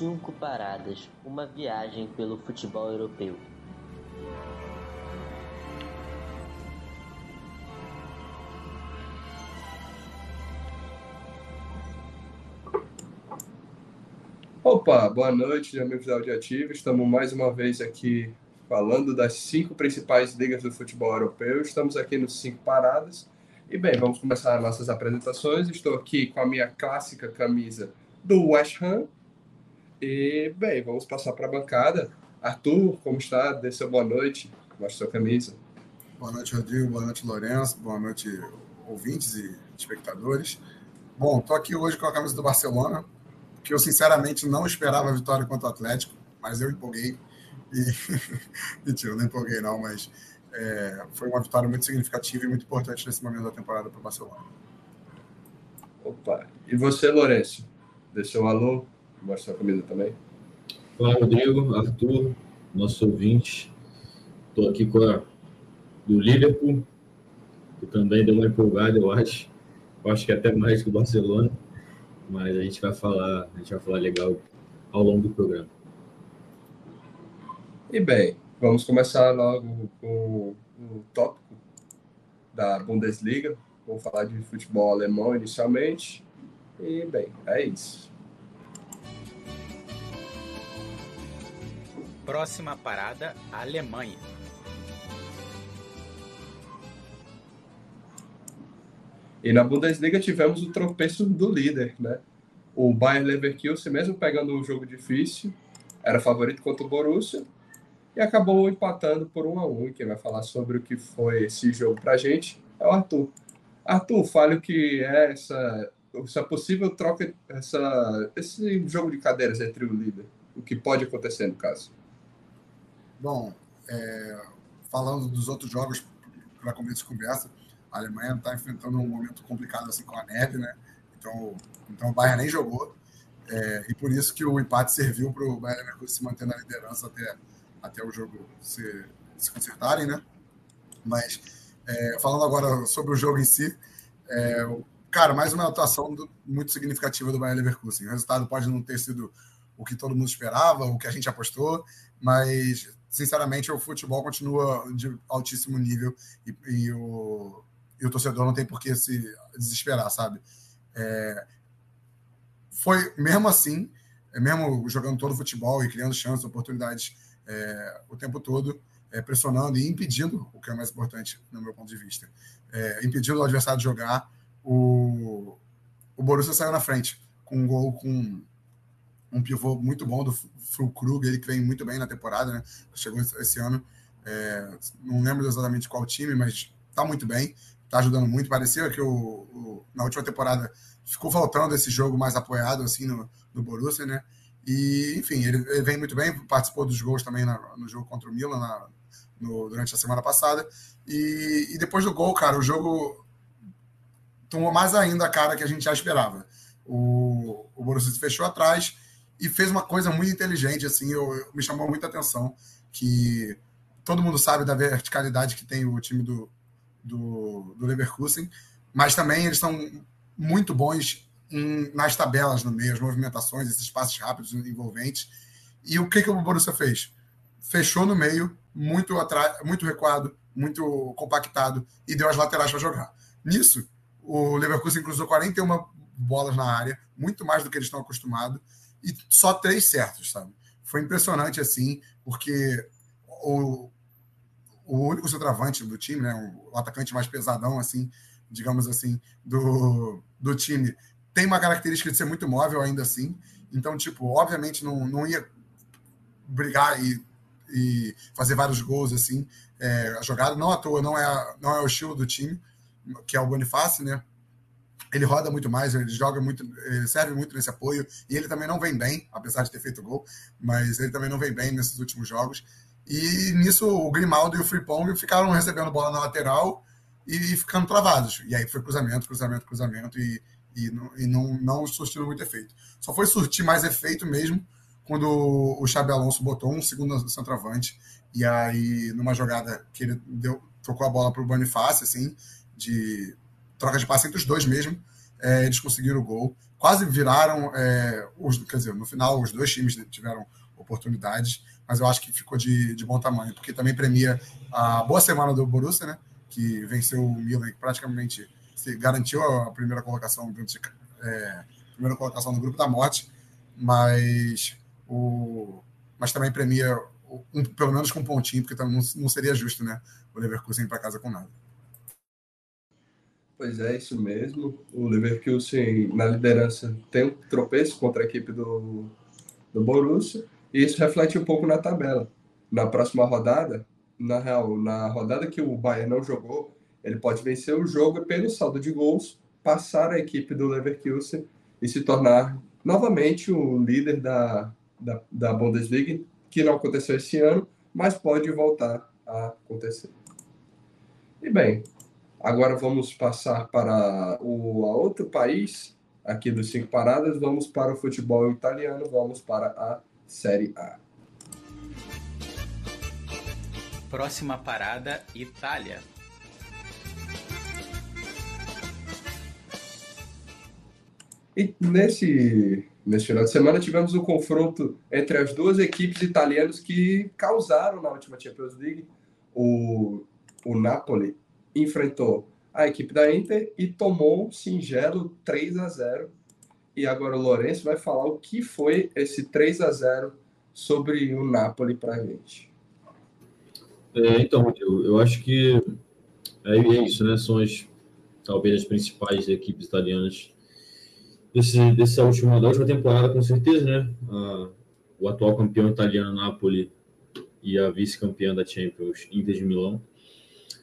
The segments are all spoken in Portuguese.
Cinco Paradas Uma viagem pelo futebol europeu. Opa, boa noite, amigos da Audioativo. Estamos mais uma vez aqui falando das cinco principais ligas do futebol europeu. Estamos aqui nos cinco paradas. E bem, vamos começar nossas apresentações. Estou aqui com a minha clássica camisa do West Ham. E bem, vamos passar para a bancada. Arthur, como está? Dê seu boa noite. Mostre sua camisa. Boa noite, Rodrigo. Boa noite, Lourenço. Boa noite, ouvintes e espectadores. Bom, estou aqui hoje com a camisa do Barcelona, que eu sinceramente não esperava a vitória contra o Atlético, mas eu empolguei. E... Mentira, eu não empolguei não, mas é, foi uma vitória muito significativa e muito importante nesse momento da temporada para o Barcelona. Opa, e você, Lourenço? Deixou um alô? Mostra a comida também. Olá, Rodrigo, Arthur, nosso ouvinte. Estou aqui com a do Liverpool, que também deu uma empolgada, eu acho. Eu acho que até mais que o Barcelona mas a gente vai falar, a gente vai falar legal ao longo do programa. E bem, vamos começar logo com o tópico da Bundesliga. Vamos falar de futebol alemão inicialmente. E bem, é isso. Próxima parada, Alemanha. E na Bundesliga tivemos o tropeço do líder, né? O Bayern Leverkusen, mesmo pegando um jogo difícil, era favorito contra o Borussia e acabou empatando por um a um. Quem vai falar sobre o que foi esse jogo para a gente é o Arthur. Arthur, fale o que é essa, essa possível troca, essa, esse jogo de cadeiras entre o líder, o que pode acontecer no caso. Bom, é, falando dos outros jogos para começo de conversa, a Alemanha está enfrentando um momento complicado assim com a neve, né? Então, então o Bayern nem jogou. É, e por isso que o empate serviu para o Bayern Leverkusen se manter na liderança até, até o jogo se, se consertarem, né? Mas é, falando agora sobre o jogo em si, é, cara, mais uma atuação do, muito significativa do Bayern Leverkusen. O resultado pode não ter sido o que todo mundo esperava, o que a gente apostou, mas sinceramente o futebol continua de altíssimo nível e, e o, e o torcedor não tem por que se desesperar, sabe? É, foi mesmo assim, é mesmo jogando todo o futebol e criando chances, oportunidades é, o tempo todo, é, pressionando e impedindo, o que é mais importante no meu ponto de vista, é, impedindo o adversário de jogar, o, o Borussia saiu na frente com um gol com um pivô muito bom do Fulkrug, ele que vem muito bem na temporada, né? Chegou esse ano, é, não lembro exatamente qual time, mas tá muito bem está ajudando muito. Parecia que o, o, na última temporada ficou faltando esse jogo mais apoiado assim no, no Borussia, né? E, enfim, ele, ele vem muito bem, participou dos gols também na, no jogo contra o Milan na, no, durante a semana passada. E, e, depois do gol, cara, o jogo tomou mais ainda a cara que a gente já esperava. O, o Borussia se fechou atrás e fez uma coisa muito inteligente, assim, eu, eu, me chamou muita atenção, que todo mundo sabe da verticalidade que tem o time do, do, do Leverkusen, mas também eles são muito bons em, nas tabelas no meio, as movimentações, esses passos rápidos, envolventes. E o que, que o Borussia fez? Fechou no meio, muito muito recuado, muito compactado e deu as laterais para jogar. Nisso, o Leverkusen cruzou 41 bolas na área, muito mais do que eles estão acostumados, e só três certos, sabe? Foi impressionante assim, porque o, o único centroavante do time, né, o atacante mais pesadão, assim, digamos assim, do, do time, tem uma característica de ser muito móvel ainda assim. Então, tipo, obviamente não, não ia brigar e, e fazer vários gols assim. É, a jogada não à toa, não é, não é o estilo do time, que é o Bonifácio, né? Ele roda muito mais, ele joga muito, ele serve muito nesse apoio, e ele também não vem bem, apesar de ter feito gol, mas ele também não vem bem nesses últimos jogos. E nisso o Grimaldo e o Fripong ficaram recebendo bola na lateral e ficando travados. E aí foi cruzamento, cruzamento, cruzamento e, e, não, e não, não surtindo muito efeito. Só foi surtir mais efeito mesmo quando o Xabi Alonso botou um segundo centroavante e aí numa jogada que ele deu, trocou a bola para o Bonifácio, assim, de troca de passe entre os dois mesmo, é, eles conseguiram o gol, quase viraram, é, os, quer dizer, no final os dois times tiveram oportunidades, mas eu acho que ficou de, de bom tamanho, porque também premia a boa semana do Borussia, né, que venceu o Milan, que praticamente se garantiu a primeira colocação, é, primeira colocação no grupo da morte, mas o mas também premia um, pelo menos com um pontinho, porque não, não seria justo, né, o Leverkusen ir para casa com nada. Pois é, isso mesmo. O Leverkusen na liderança tem um tropeço contra a equipe do, do Borussia, e isso reflete um pouco na tabela. Na próxima rodada, na real, na rodada que o Bayern não jogou, ele pode vencer o jogo pelo saldo de gols, passar a equipe do Leverkusen e se tornar novamente o líder da, da, da Bundesliga, que não aconteceu esse ano, mas pode voltar a acontecer. E bem, Agora vamos passar para o outro país aqui dos cinco paradas. Vamos para o futebol italiano. Vamos para a Série A. Próxima parada: Itália. E nesse, nesse final de semana tivemos o um confronto entre as duas equipes italianas que causaram na última Champions League. O, o Napoli enfrentou a equipe da Inter e tomou um singelo 3 a 0 E agora o Lourenço vai falar o que foi esse 3 a 0 sobre o Napoli para a gente. É, então, eu, eu acho que é, é, isso, né? São as, talvez as principais equipes italianas desse, dessa última, da última temporada, com certeza, né? A, o atual campeão italiano Napoli e a vice-campeã da Champions, Inter de Milão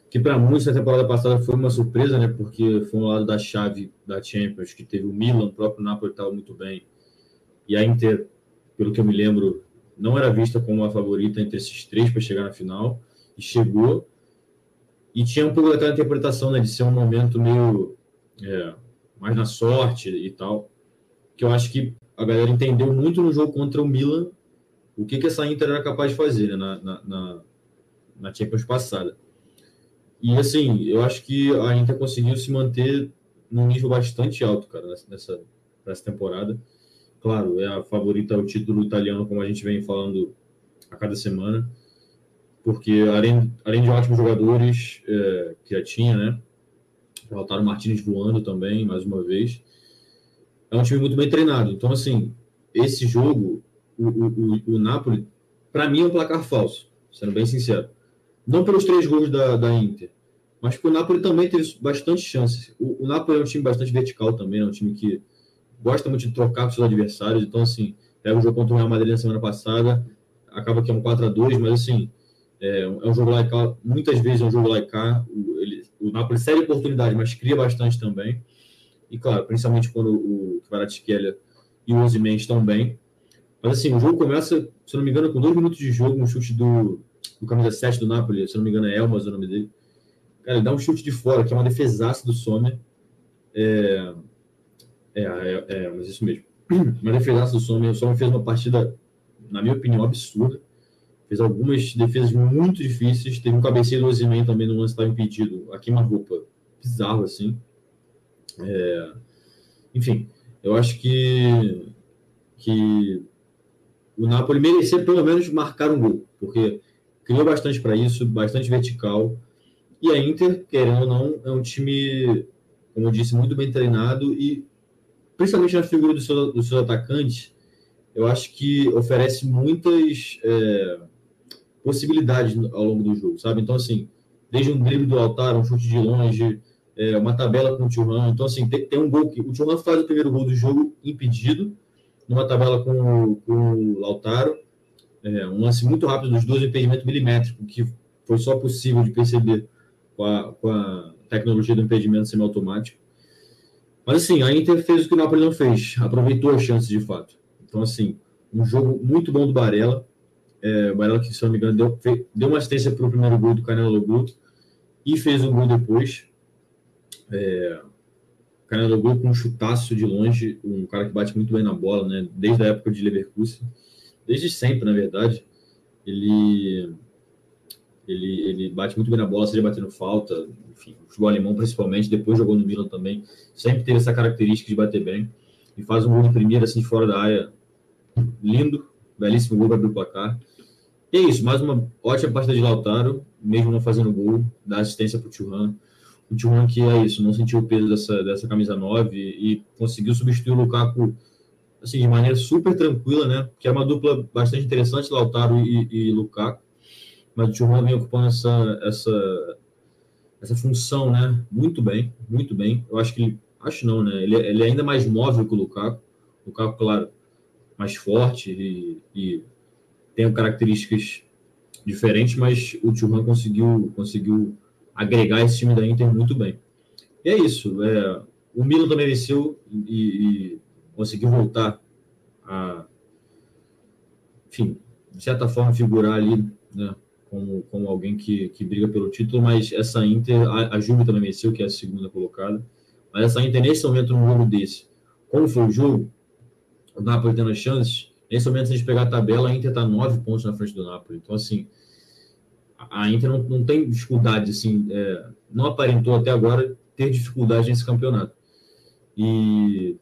que para muitos na temporada passada foi uma surpresa, né? Porque foi um lado da chave da Champions, que teve o Milan, o próprio Napoli estava muito bem. E a Inter, pelo que eu me lembro, não era vista como a favorita entre esses três para chegar na final, e chegou. E tinha um pouco daquela interpretação, né? De ser um momento meio é, mais na sorte e tal. Que eu acho que a galera entendeu muito no jogo contra o Milan o que, que essa Inter era capaz de fazer né? na, na, na, na Champions passada. E assim, eu acho que a Inter conseguiu se manter num nível bastante alto, cara, nessa, nessa temporada. Claro, é a favorita ao título italiano, como a gente vem falando a cada semana, porque além, além de ótimos jogadores é, que já tinha, né? Lautaro Martins voando também, mais uma vez. É um time muito bem treinado. Então, assim, esse jogo, o, o, o Napoli, para mim é um placar falso, sendo bem sincero. Não pelos três gols da, da Inter, mas porque o Napoli também teve bastante chances. O, o Napoli é um time bastante vertical também, é um time que gosta muito de trocar com seus adversários. Então, assim, pega o jogo contra o Real Madrid na semana passada, acaba que é um 4 a 2 mas assim, é, é um jogo lá muitas vezes é um jogo lá. O, ele, o Napoli cede oportunidade, mas cria bastante também. E claro, principalmente quando o Kvaratskhelia e o Ozyman estão bem. Mas assim, o jogo começa, se não me engano, com dois minutos de jogo, um chute do, do camisa 7 do Napoli, se não me engano é Elmas o nome dele. Cara, ele dá um chute de fora, que é uma defesaça do Sommer. É, é, é, é, mas isso mesmo. Uma defesaça do Sommer. O Sommer fez uma partida, na minha opinião, absurda. Fez algumas defesas muito difíceis. Teve um cabeceio do Ozyman também no lance estava impedido. A queima-roupa. Bizarro, assim. É, enfim, eu acho que, que o Napoli merecia pelo menos marcar um gol, porque criou bastante para isso, bastante vertical. E a Inter, querendo ou não, é um time, como eu disse, muito bem treinado e, principalmente na figura dos seus, do seu atacantes, eu acho que oferece muitas é, possibilidades ao longo do jogo, sabe? Então, assim, desde um drible do altar, um chute de longe, é, uma tabela com o Thuram. Então, assim, tem, tem um gol que o Thuram faz o primeiro gol do jogo impedido, numa tabela com, com o Lautaro. É, um lance muito rápido dos dois, impedimento milimétrico, que foi só possível de perceber com a, com a tecnologia do impedimento semiautomático. Mas, assim, a Inter fez o que o Napoli não fez, aproveitou as chances de fato. Então, assim, um jogo muito bom do Barella. É, o Barella, que se não me engano, deu, deu uma assistência para o primeiro gol do Canelo Guto e fez um gol depois. É, Canelo Gol com um chutaço de longe, um cara que bate muito bem na bola, né? Desde a época de Leverkusen, desde sempre, na verdade. Ele Ele, ele bate muito bem na bola, seja batendo falta, enfim, o futebol alemão principalmente, depois jogou no Milan também, sempre teve essa característica de bater bem. E faz um gol de primeira, assim, fora da área, lindo, belíssimo gol para abrir o placar. E é isso, mais uma ótima partida de Lautaro, mesmo não fazendo gol, dá assistência para o Thuram. O Thuram que é isso, não sentiu o peso dessa, dessa camisa 9 e conseguiu substituir o Lukaku assim, de maneira super tranquila, né? Que é uma dupla bastante interessante, Lautaro e, e Lukaku. Mas o Thuram vem ocupando essa, essa, essa função, né? Muito bem, muito bem. Eu acho que acho não, né? Ele, ele é ainda mais móvel que o Lukaku. O Lukaku, claro, mais forte e, e tem características diferentes, mas o Thuram conseguiu, conseguiu agregar esse time da Inter muito bem. E é isso. É, o Milan também venceu e, e conseguiu voltar a, enfim, de certa forma, figurar ali, né, como, como alguém que, que briga pelo título, mas essa Inter, a, a Juve também venceu, que é a segunda colocada, mas essa Inter, nesse momento, num jogo desse, como foi o jogo, o Napoli tendo chances, nesse momento, se a gente pegar a tabela, a Inter está nove pontos na frente do Napoli, então, assim, a Inter não, não tem dificuldade, assim, é, não aparentou até agora ter dificuldade nesse campeonato. E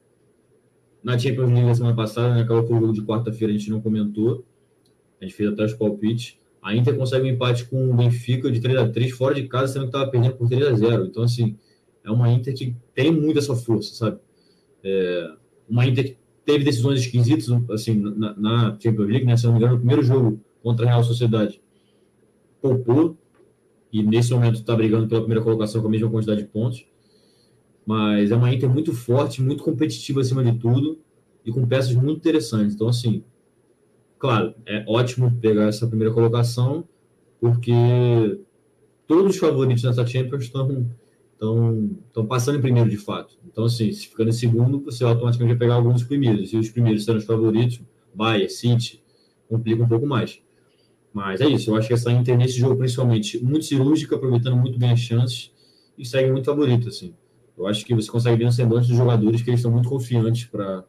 na Champions League na semana passada, né, com o jogo de quarta-feira, a gente não comentou. A gente fez até os palpites. A Inter consegue um empate com o Benfica de 3 a 3 fora de casa, sendo que estava perdendo por 3 a 0 Então, assim, é uma Inter que tem muito essa força, sabe? É uma Inter que teve decisões esquisitas, assim, na, na Champions League, né? Se não me engano, no primeiro jogo contra a Real Sociedade, poupou e nesse momento está brigando pela primeira colocação com a mesma quantidade de pontos. Mas é uma Inter muito forte, muito competitiva acima de tudo e com peças muito interessantes. Então, assim, claro, é ótimo pegar essa primeira colocação, porque todos os favoritos nessa Champions estão passando em primeiro de fato. Então, assim, se ficando em segundo, você automaticamente vai pegar alguns primeiros. E os primeiros sendo os favoritos, Bayern, City, complica um pouco mais. Mas é isso, eu acho que essa Inter nesse jogo, principalmente, muito cirúrgica, aproveitando muito bem as chances e segue muito favorito, assim. Eu acho que você consegue ver no semblante dos jogadores que eles estão muito confiantes para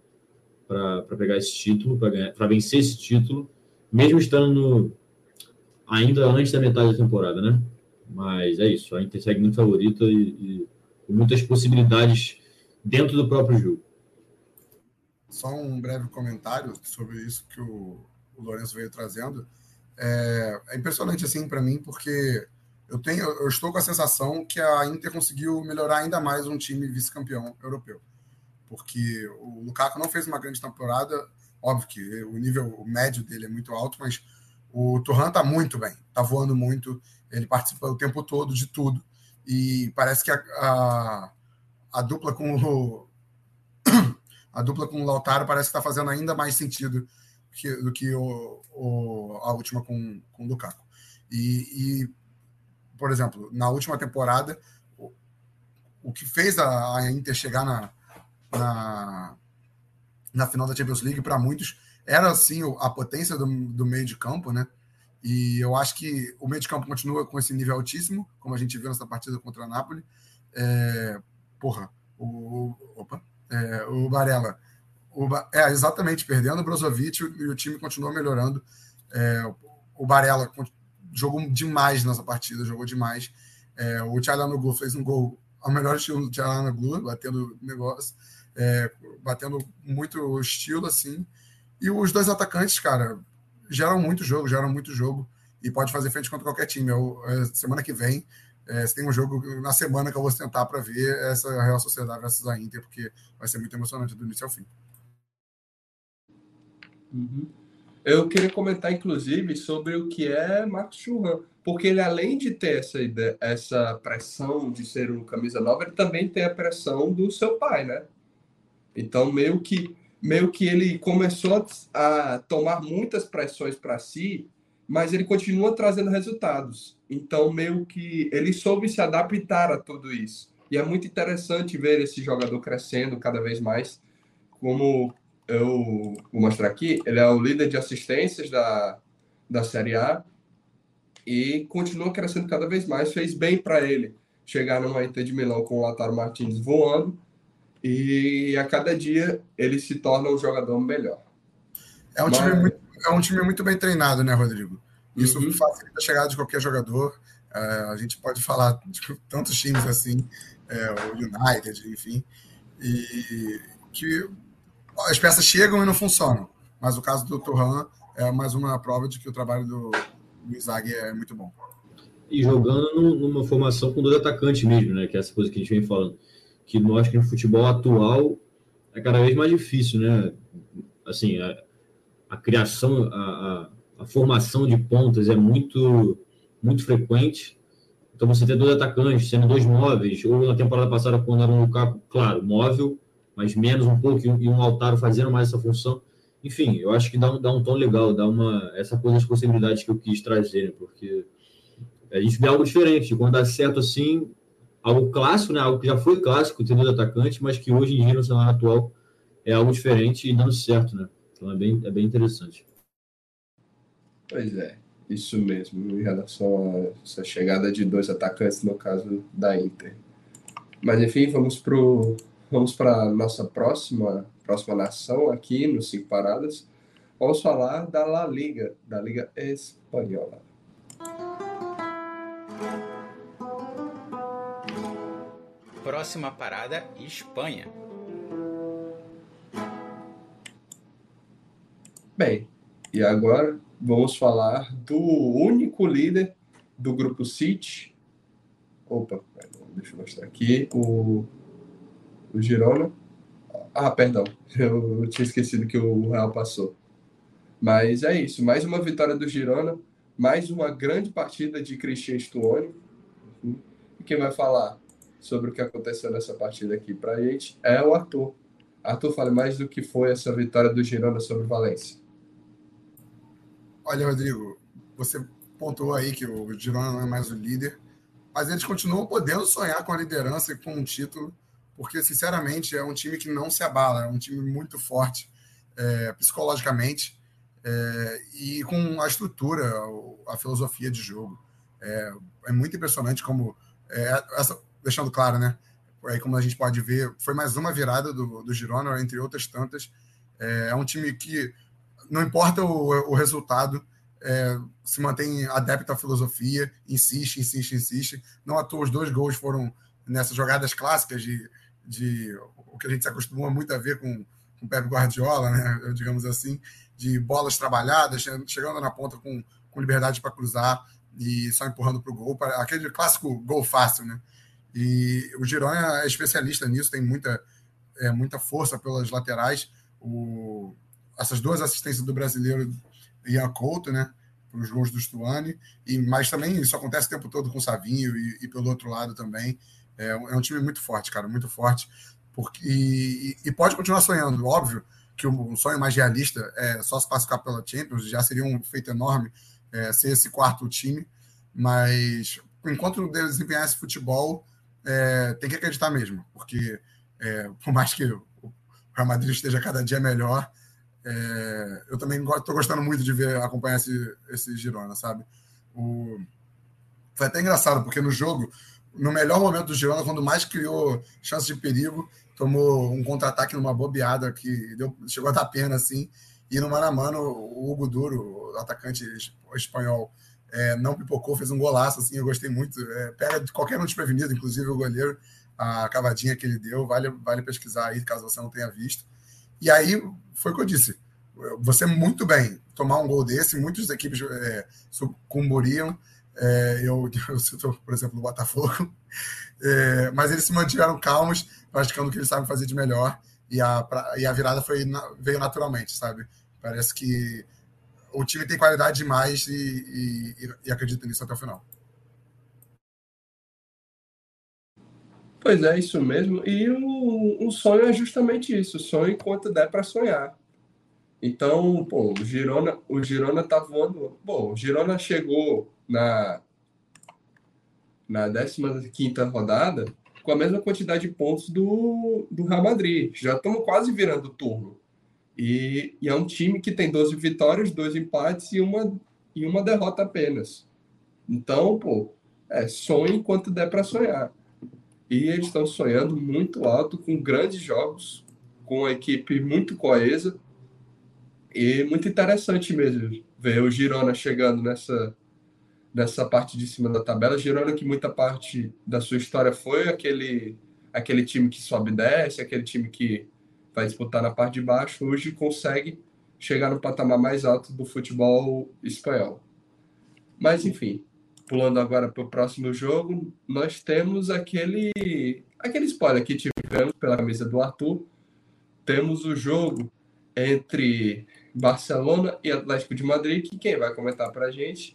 pegar esse título, para vencer esse título, mesmo estando no, ainda antes da metade da temporada, né? Mas é isso, a Inter segue muito favorita e, e com muitas possibilidades dentro do próprio jogo. Só um breve comentário sobre isso que o, o Lourenço veio trazendo. É, é impressionante assim para mim, porque eu tenho, eu estou com a sensação que a Inter conseguiu melhorar ainda mais um time vice-campeão europeu, porque o Lukaku não fez uma grande temporada, óbvio que o nível médio dele é muito alto, mas o Turhan está muito bem, está voando muito, ele participa o tempo todo de tudo. E parece que a, a, a dupla com o a dupla com o Lautaro parece que está fazendo ainda mais sentido que, do que o, o, a última com, com o Lukaku. E, e por exemplo, na última temporada, o, que fez a, Inter chegar na, na, na, final da Champions League, para muitos, era assim a potência do, do, meio de campo, né? E eu acho que o meio de campo continua com esse nível altíssimo, como a gente viu nessa partida contra a Napoli. É, porra, o, opa, é, o Barella. O, é, exatamente, perdendo o Brozovic e o time continua melhorando. É, o Barella jogou demais nessa partida, jogou demais. É, o Glu fez um gol ao melhor estilo do Glu, batendo negócio, é, batendo muito estilo, assim. E os dois atacantes, cara, geram muito jogo, geram muito jogo e pode fazer frente contra qualquer time. Eu, é, semana que vem, é, tem um jogo na semana que eu vou tentar para ver essa Real Sociedade versus a Inter, porque vai ser muito emocionante do início ao fim. Uhum. Eu queria comentar, inclusive, sobre o que é Marcos Churran, porque ele, além de ter essa, ideia, essa pressão de ser um camisa nova, ele também tem a pressão do seu pai, né? Então, meio que, meio que ele começou a tomar muitas pressões para si, mas ele continua trazendo resultados. Então, meio que ele soube se adaptar a tudo isso. E é muito interessante ver esse jogador crescendo cada vez mais, como eu vou mostrar aqui, ele é o líder de assistências da, da Série A e continua crescendo cada vez mais. Fez bem para ele chegar numa Inter de Milão com o Lautaro Martins voando e a cada dia ele se torna um jogador melhor. É um, Mas... time, muito, é um time muito bem treinado, né, Rodrigo? Isso Uhum. facilita a chegada de qualquer jogador. É, a gente pode falar de tantos times assim, é, o United, enfim, e que as peças chegam e não funcionam. Mas o caso do Torran é mais uma prova de que o trabalho do, do é muito bom. E jogando num- numa formação com dois atacantes mesmo, né? Que é essa coisa que a gente vem falando. Que acho que no futebol atual é cada vez mais difícil, né? Assim, a, a criação, a, a, a formação de pontas é muito, muito frequente. Então você ter dois atacantes, sendo dois móveis, ou na temporada passada, quando era um Lukaku, claro, móvel, mas menos um pouco, e um, Altaro fazendo mais essa função. Enfim, eu acho que dá um, dá um tom legal, dá uma essa coisa de possibilidades que eu quis trazer, né? Porque a gente vê algo diferente. Quando dá certo assim, algo clássico, né? Algo que já foi clássico, ter dois atacantes, mas que hoje em dia no cenário atual é algo diferente e dando certo, né? Então é bem, é bem interessante. Pois é, isso mesmo, em relação a essa chegada de dois atacantes, no caso da Inter. Mas enfim, vamos pro vamos para a nossa próxima, próxima nação aqui no Cinco Paradas. Vamos falar da La Liga, da Liga Espanhola. Próxima parada, Espanha. Bem, e agora vamos falar do único líder do grupo City. Opa, deixa eu mostrar aqui. O, o Girona. Ah, perdão, eu, tinha esquecido que o Real passou. Mas é isso, mais uma vitória do Girona, mais uma grande partida de Cristian Stuoni. E quem vai falar sobre o que aconteceu nessa partida aqui pra gente é o Arthur. Arthur, fale mais do que foi essa vitória do Girona sobre o Valência. Olha, Rodrigo, você pontuou aí que o Girona não é mais o líder, mas eles continuam podendo sonhar com a liderança e com um título, porque, sinceramente, é um time que não se abala, é um time muito forte é, psicologicamente é, e com a estrutura, a filosofia de jogo. É, é muito impressionante como, é, essa, deixando claro, né? Aí, como a gente pode ver, foi mais uma virada do, do Girona, entre outras tantas. É, é um time que não importa o, o resultado, é, se mantém adepto à filosofia, insiste, insiste, insiste. Não à toa os dois gols foram nessas jogadas clássicas de, de o que a gente se acostumou muito a ver com o Pep Guardiola, né, digamos assim, de bolas trabalhadas, chegando na ponta com, com liberdade para cruzar e só empurrando para o gol, para aquele clássico gol fácil, né? E o Girona é especialista nisso, tem muita, é, muita força pelas laterais. O, essas duas assistências do brasileiro Ian Couto, né? Para os gols do Stuani, e, mas também isso acontece o tempo todo com o Savinho e, e pelo outro lado também. É, é, um time muito forte, cara, muito forte. Porque, e, e pode continuar sonhando, óbvio que o, sonho mais realista é só se classificar pela Champions, já seria um feito enorme é, ser esse quarto time, mas enquanto desempenhar esse futebol, é, tem que acreditar mesmo, porque é, por mais que o Real Madrid esteja cada dia melhor, é, eu também estou gostando muito de ver acompanhar esse, esse Girona, sabe? O, foi até engraçado, porque no jogo, no melhor momento do Girona, quando mais criou chance de perigo, tomou um contra-ataque numa bobeada que deu, chegou a dar pena, assim, e no mano a mano, o Hugo Duro, o atacante espanhol, é, não pipocou, fez um golaço, assim, eu gostei muito. É, pega de qualquer um desprevenido, inclusive o goleiro, a cavadinha que ele deu, vale, vale pesquisar aí, caso você não tenha visto. E aí, foi o que eu disse, você muito bem tomar um gol desse, muitas equipes é, sucumburiam, é, eu, eu cito, por exemplo, o Botafogo, é, mas eles se mantiveram calmos, praticando o que eles sabem fazer de melhor, e a, pra, e a virada foi, veio naturalmente, sabe? Parece que o time tem qualidade demais e, e, e acredita nisso até o final. Pois é, isso mesmo. E o, sonho é justamente isso, sonho enquanto der para sonhar. Então, pô, o Girona, o Girona tá voando. Bom, o Girona chegou na na 15 rodada com a mesma quantidade de pontos do, do Real Madrid. Já estamos quase virando turno. E, e, é um time que tem 12 vitórias, dois empates e uma, e uma derrota apenas. Então, pô, é sonho enquanto der para sonhar. E eles estão sonhando muito alto, com grandes jogos, com a equipe muito coesa e muito interessante mesmo. ver o Girona chegando nessa, nessa parte de cima da tabela. Girona que muita parte da sua história foi aquele, aquele time que sobe e desce, aquele time que vai disputar na parte de baixo, hoje consegue chegar no patamar mais alto do futebol espanhol. Mas, enfim, pulando agora para o próximo jogo, nós temos aquele, aquele spoiler que tivemos pela camisa do Arthur. Temos o jogo entre Barcelona e Atlético de Madrid, que quem vai comentar para a gente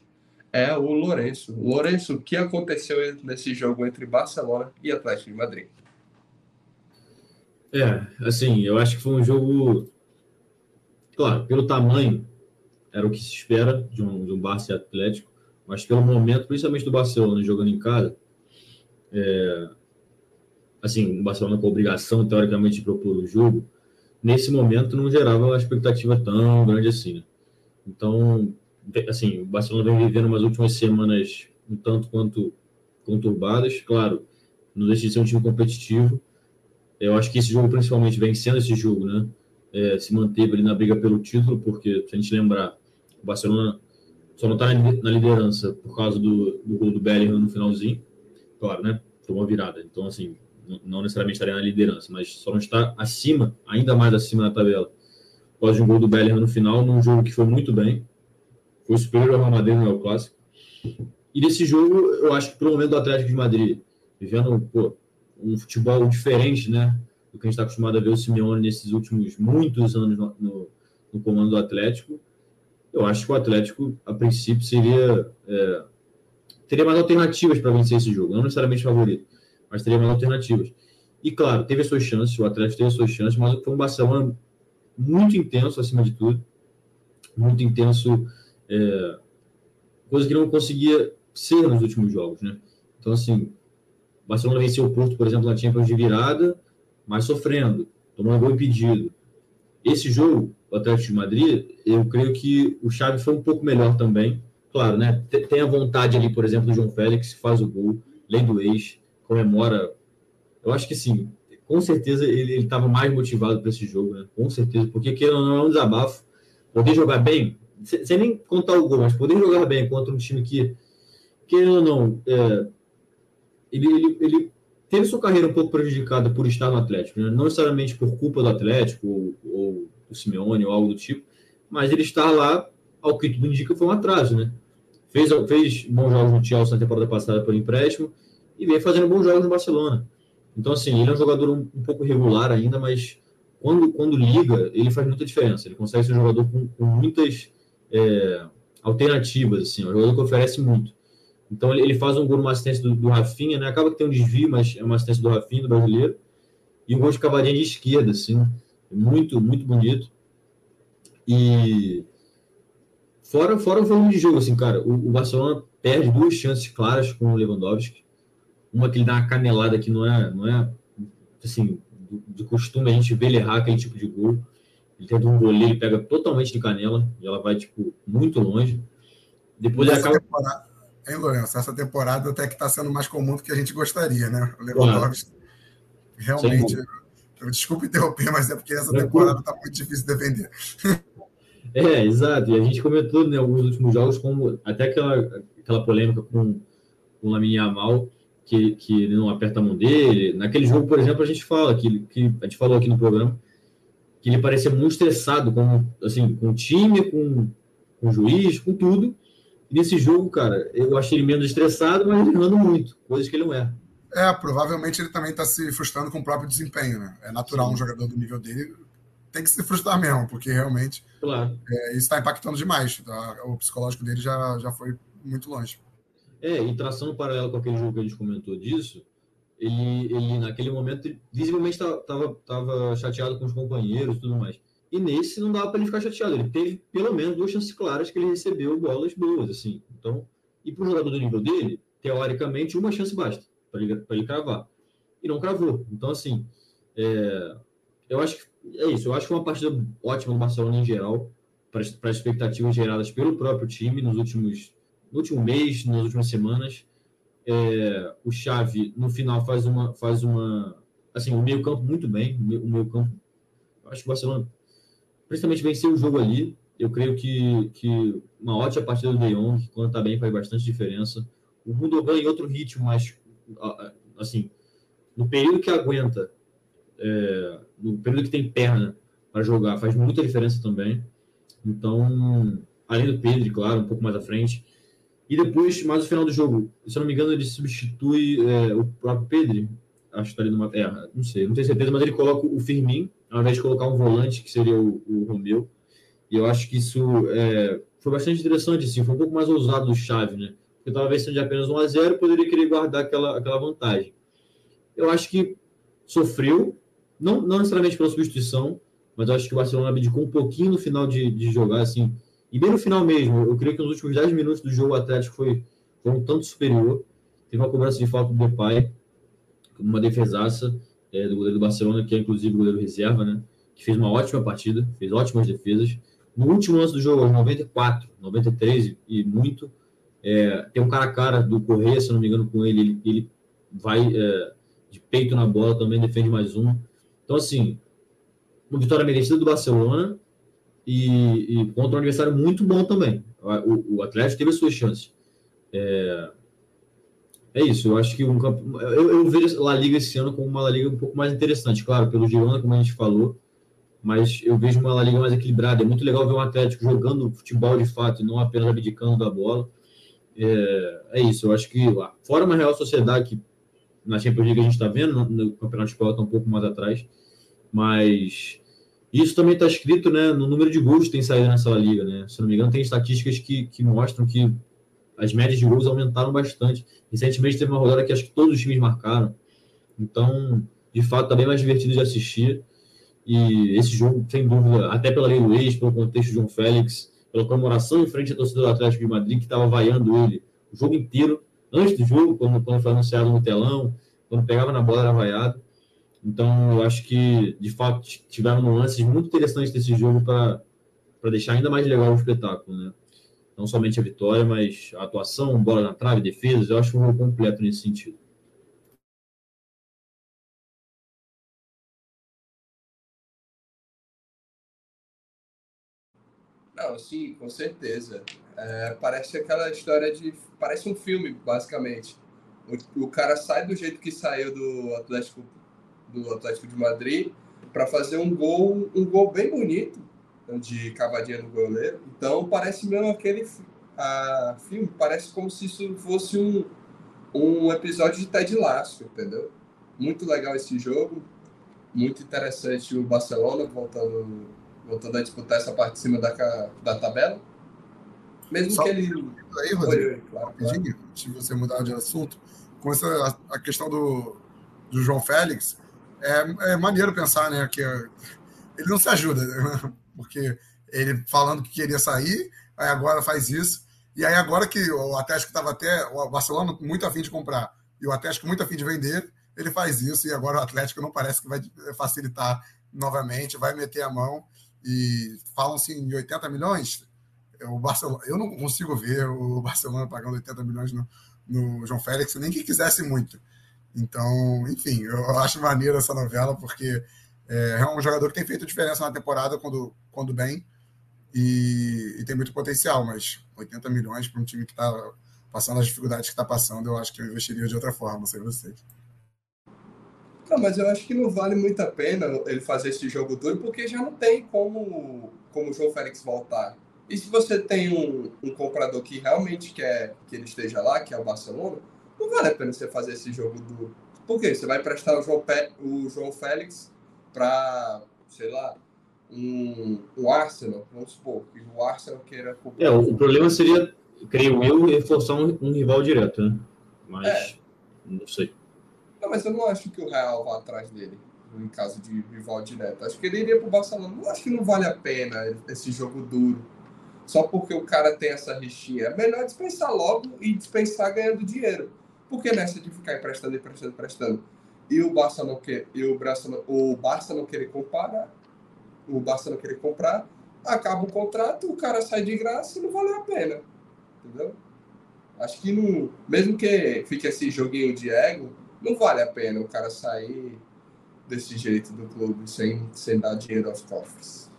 é o Lourenço. Lourenço, o que aconteceu nesse jogo entre Barcelona e Atlético de Madrid? É, assim, eu acho que foi um jogo. Claro, pelo tamanho, era o que se espera de um, de um Barça Atlético, mas pelo momento, principalmente do Barcelona jogando em casa, é, assim, o Barcelona com obrigação, teoricamente, de propor o jogo, nesse momento não gerava uma expectativa tão grande assim, né? Então, assim, o Barcelona vem vivendo umas últimas semanas um tanto quanto conturbadas, claro, não deixa de ser um time competitivo, eu acho que esse jogo, principalmente, vencendo esse jogo, né? É, se manteve ali na briga pelo título, porque, se a gente lembrar, o Barcelona só não está na liderança por causa do, do gol do Bellingham no finalzinho. Claro, né? Uma virada. Então, assim, não necessariamente estaria na liderança, mas só não está acima, ainda mais acima da tabela, após um gol do Bellingham no final, num jogo que foi muito bem. Foi superior ao Real Madrid no Clássico. E desse jogo, eu acho que pelo momento do Atlético de Madrid, vivendo, pô, um futebol diferente, né? Do que a gente está acostumado a ver o Simeone nesses últimos muitos anos no, no, no, comando do Atlético. Eu acho que o Atlético, a princípio, seria é, teria mais alternativas para vencer esse jogo, não necessariamente favorito, mas teria mais alternativas. E claro, teve as suas chances, o Atlético teve as suas chances, mas foi um Barcelona muito intenso acima de tudo, muito intenso, é, coisa que não conseguia ser nos últimos jogos, né? Então, assim, Barcelona venceu o Porto, por exemplo, na Champions de virada, mas sofrendo, tomando gol impedido. Esse jogo, o Atlético de Madrid, eu creio que o Xavi foi um pouco melhor também. Claro, né? Tem a vontade ali, por exemplo, do João Félix, faz o gol, lei do ex, comemora. Eu acho que sim, com certeza ele estava mais motivado para esse jogo, né? Com certeza, porque que não é um desabafo. Poder jogar bem, sem nem contar o gol, mas poder jogar bem contra um time que, querendo ou não, é, ele, ele, ele teve sua carreira um pouco prejudicada por estar no Atlético, né? não necessariamente por culpa do Atlético ou, ou do Simeone ou algo do tipo, mas ele estar lá, ao que tudo indica, foi um atraso, né? Fez, fez bons jogos no Chelsea na temporada passada por empréstimo e vem fazendo bons jogos no Barcelona. Então, assim, ele é um jogador um, um pouco regular ainda, mas quando, quando liga, ele faz muita diferença. Ele consegue ser um jogador com, com muitas é, alternativas, assim, é um jogador que oferece muito. Então ele, faz um gol numa assistência do, do Rafinha, né? Acaba que tem um desvio, mas é uma assistência do Rafinha, do brasileiro. E um gol de cavadinha de esquerda, assim. Muito, muito bonito. E fora, fora o volume de jogo, assim, cara, o, o, Barcelona perde duas chances claras com o Lewandowski. Uma que ele dá uma canelada que não é, não é assim, de costume a gente ver ele errar aquele tipo de gol. Ele tenta um goleiro, ele pega totalmente de canela e ela vai, tipo, muito longe. Depois ele acaba. Temporada Hein, Lourenço? Essa temporada até que está sendo mais comum do que a gente gostaria, né? O Lewandowski, realmente. Eu, desculpe interromper, mas é porque essa temporada está muito difícil de defender. É, exato. E a gente comentou né, alguns últimos jogos, como até aquela, aquela polêmica com, com o Lamine Yamal, que, que ele não aperta a mão dele. Naquele jogo, por exemplo, a gente fala, que, que a gente falou aqui no programa, que ele parecia muito estressado com, assim, com o time, com, com o juiz, com tudo. E nesse jogo, cara, eu achei ele menos estressado, mas ele errando muito, coisas que ele não é. É, provavelmente ele também está se frustrando com o próprio desempenho, né? É natural Sim. um jogador do nível dele tem que se frustrar mesmo, porque realmente claro. é, isso está impactando demais. Tá? O psicológico dele já, já foi muito longe. É, e traçando um paralelo com aquele jogo que a gente comentou disso, ele, ele naquele momento, visivelmente estava chateado com os companheiros e tudo mais. E nesse não dava para ele ficar chateado. Ele teve pelo menos duas chances claras que ele recebeu bolas boas, assim. Então, e para o jogador do nível dele, teoricamente, uma chance basta para ele, ele cravar. E não cravou. Então, assim, é, eu acho que é isso. Eu acho que uma partida ótima do Barcelona em geral, para as expectativas geradas pelo próprio time nos últimos no último mês, nas últimas semanas. É, o Xavi, no final, faz uma. Faz uma assim, o meio-campo muito bem. O meio-campo. Acho que o Barcelona principalmente vencer o jogo ali. Eu creio que, que uma ótima partida do De Jong, quando está bem, faz bastante diferença. O Gundogan em outro ritmo, mas assim, no período que aguenta, é, no período que tem perna para jogar, faz muita diferença também. Então, além do Pedro, claro, um pouco mais à frente. E depois, mais no final do jogo, se eu não me engano, ele substitui é, o próprio Pedro. Acho que está ali numa. É, não sei, não tenho certeza, mas ele coloca o Firmin, ao invés de colocar um volante, que seria o, o Romeu. E eu acho que isso é, foi bastante interessante, assim, foi um pouco mais ousado do Chave, né? Porque estava vencendo de apenas 1 a 0 poderia querer guardar aquela, aquela vantagem. Eu acho que sofreu, não, não necessariamente pela substituição, mas eu acho que o Barcelona abdicou um pouquinho no final de, de jogar, assim, e bem no final mesmo, eu creio que nos últimos 10 minutos do jogo o Atlético foi, foi um tanto superior. Teve uma cobrança de falta do Depay, uma defesaça é, do goleiro do Barcelona, que é inclusive o goleiro reserva, né? Que fez uma ótima partida, fez ótimas defesas. No último lance do jogo, aos 94, 93 e muito, é, tem um cara a cara do Correia, se não me engano, com ele. Ele, ele vai é, de peito na bola, também defende mais um. Então, assim, uma vitória merecida do Barcelona e, e contra um adversário muito bom também. O, o Atlético teve as suas chances. É, é isso, eu acho que um campo, eu, eu vejo a Liga esse ano como uma La Liga um pouco mais interessante, claro, pelo Girona, como a gente falou, mas eu vejo uma La Liga mais equilibrada. É muito legal ver um Atlético jogando futebol de fato e não apenas abdicando da bola. É, é isso, eu acho que fora uma Real Sociedade que na Champions League a gente está vendo, no, no Campeonato Espanhol está um pouco mais atrás, mas isso também está escrito né, no número de gols que tem saído nessa liga. Né? Se não me engano, tem estatísticas que, que mostram que as médias de gols aumentaram bastante. Recentemente teve uma rodada que acho que todos os times marcaram. Então, de fato, está bem mais divertido de assistir. E esse jogo, sem dúvida, até pela lei ex, pelo contexto de João Félix, pela comemoração em frente à torcida do Atlético de Madrid, que estava vaiando ele o jogo inteiro, antes do jogo, quando, quando foi anunciado no telão, quando pegava na bola era vaiado. Então, eu acho que, de fato, tiveram nuances muito interessantes desse jogo para deixar ainda mais legal o espetáculo, né? Não somente a vitória, mas a atuação, bola na trave, defesas, eu acho um jogo completo nesse sentido. Não, sim, com certeza. É, parece aquela história de. Parece um filme, basicamente. O, o cara sai do jeito que saiu do Atlético do Atlético de Madrid para fazer um gol, um gol bem bonito de cavadinha no goleiro. Então parece mesmo aquele a, filme, parece como se isso fosse um, um episódio de Ted Lasso, entendeu? Muito legal esse jogo, muito interessante o Barcelona voltando, voltando a disputar essa parte de cima da, da tabela. Mesmo Só que ele. Aí, Rodrigo, claro, claro. de você mudar de assunto, com essa, a questão do, do João Félix, é, é maneiro pensar, né? Que ele não se ajuda, né? porque ele falando que queria sair, aí agora faz isso. E aí agora que o Atlético estava até, o Barcelona muito afim de comprar e o Atlético muito afim de vender, ele faz isso e agora o Atlético não parece que vai facilitar novamente, vai meter a mão e falam-se em 80 milhões. O Barcelona, eu não consigo ver o Barcelona pagando 80 milhões no, no João Félix, nem que quisesse muito. Então, enfim, eu acho maneiro essa novela, porque é, é um jogador que tem feito diferença na temporada quando, quando bem e, e tem muito potencial, mas 80 milhões para um time que está passando as dificuldades que está passando, eu acho que eu investiria de outra forma, sei vocês. Não, mas eu acho que não vale muito a pena ele fazer esse jogo duro, porque já não tem como, como o João Félix voltar. E se você tem um, um comprador que realmente quer que ele esteja lá, que é o Barcelona, não vale a pena você fazer esse jogo duro. Por quê? Você vai prestar o João, Pe o João Félix para, sei lá, um, um Arsenal, vamos supor, que o Arsenal queira... É, o problema seria, creio eu, reforçar um, um rival direto, né? Mas, é. não sei. Não, mas eu não acho que o Real vá atrás dele, em caso de rival direto. Acho que ele iria para o Barcelona. Não acho que não vale a pena esse jogo duro só porque o cara tem essa rixinha. É melhor dispensar logo e dispensar ganhando dinheiro. Porque nessa de ficar emprestando, emprestando, emprestando, e o Barça não quer, e o Barça não, o Barça não querer comprar, o Barça não querer comprar, acaba o contrato, o cara sai de graça e não vale a pena. Entendeu? Acho que não, mesmo que fique esse joguinho de ego, não vale a pena o cara sair desse jeito do clube sem, sem dar dinheiro aos cofres.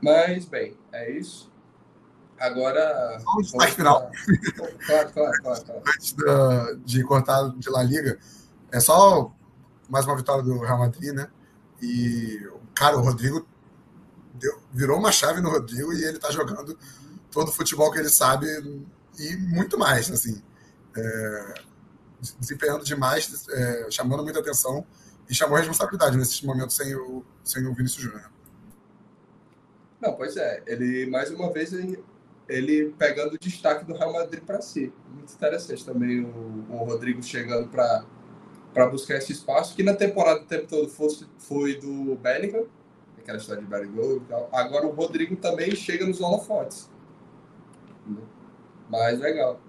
Mas, bem, é isso. Agora. Só um destaque final. Claro, claro, claro, claro. Antes da- de cortar de La Liga, é só mais uma vitória do Real Madrid, né? E, cara, o Rodrigo deu- virou uma chave no Rodrigo e ele tá jogando todo o futebol que ele sabe e muito mais, assim. É, desempenhando demais, é, chamando muita atenção e chamou responsabilidade nesses momentos sem o, sem o Vinícius Júnior. Não, pois é. Ele, mais uma vez, ele, ele pegando o destaque do Real Madrid para si. Muito interessante também o, o Rodrigo chegando para buscar esse espaço, que na temporada o tempo todo fosse, foi do Bellingham, aquela história de Bellingham e tal. Agora o Rodrigo também chega nos holofotes. Mas legal.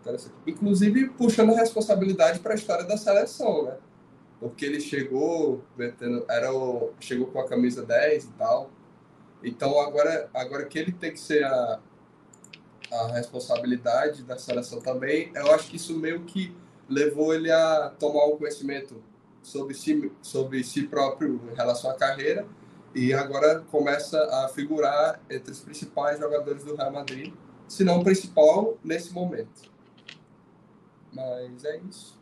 Interessante. Inclusive puxando a responsabilidade para a história da seleção, né? Porque ele chegou, era o, chegou com a camisa 10 e tal. Então agora, agora que ele tem que ser a, a responsabilidade da seleção também, eu acho que isso meio que levou ele a tomar um conhecimento sobre si, sobre si próprio em relação à carreira e agora começa a figurar entre os principais jogadores do Real Madrid, se não o principal nesse momento. Mas é isso.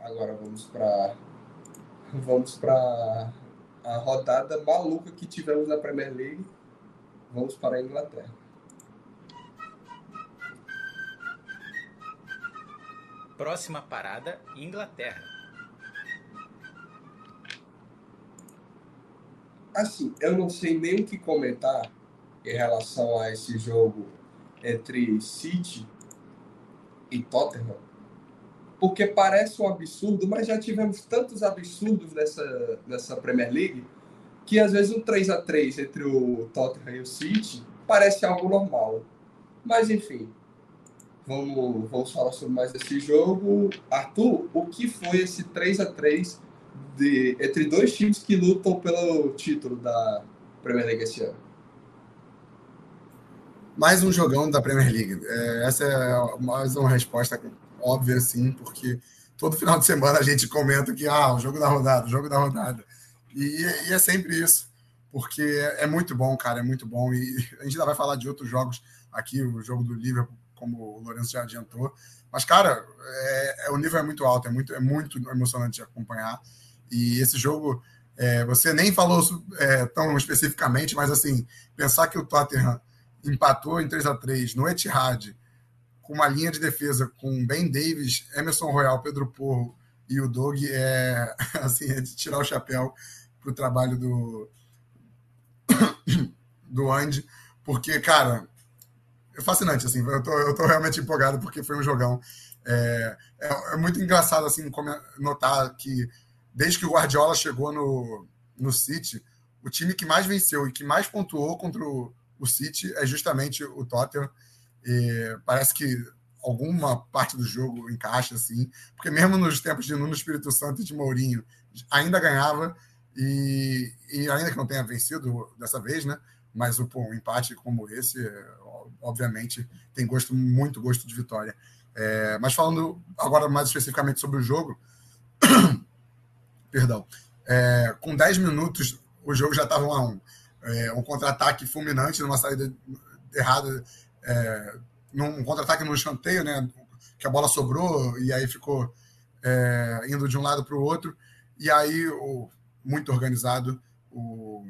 Agora vamos para vamos para a rodada maluca que tivemos na Premier League. Vamos para a Inglaterra. Próxima parada, Inglaterra. Assim, eu não sei nem o que comentar em relação a esse jogo entre City e Tottenham, porque parece um absurdo, mas já tivemos tantos absurdos nessa, nessa Premier League que às vezes um 3 a 3 entre o Tottenham e o City parece algo normal. Mas enfim, vamos, vamos falar sobre mais esse jogo. Arthur, o que foi esse 3 a 3 de, entre dois times que lutam pelo título da Premier League esse ano? mais um jogão da Premier League. É, essa é mais uma resposta óbvia, sim, porque todo final de semana a gente comenta que ah, o jogo da rodada, o jogo da rodada. E, e é sempre isso, porque é muito bom, cara, é muito bom. E a gente ainda vai falar de outros jogos aqui, o jogo do Liverpool, como o Lourenço já adiantou. Mas, cara, é, é, o nível é muito alto, é muito, é muito emocionante de acompanhar. E esse jogo, é, você nem falou é, tão especificamente, mas assim, pensar que o Tottenham empatou em 3 a 3 no Etihad, com uma linha de defesa com Ben Davis, Emerson Royal, Pedro Porro e o Doug, é, assim, é de tirar o chapéu para o trabalho do, do Andy, porque, cara, fascinante, assim, eu tô, eu tô realmente empolgado porque foi um jogão. É, é, é muito engraçado, assim, notar que desde que o Guardiola chegou no, no City, o time que mais venceu e que mais pontuou contra o, o City é justamente o Tottenham. E parece que alguma parte do jogo encaixa assim, porque mesmo nos tempos de Nuno Espírito Santo e de Mourinho ainda ganhava e, e ainda que não tenha vencido dessa vez, né? Mas pô, um empate como esse, obviamente, tem gosto muito gosto de vitória. É, mas falando agora mais especificamente sobre o jogo, perdão, é, com 10 minutos o jogo já estava 1 a 1 é, um contra-ataque fulminante numa saída errada, é, num contra-ataque no escanteio, né? Que a bola sobrou e aí ficou é, indo de um lado para o outro. E aí, o, muito organizado, o,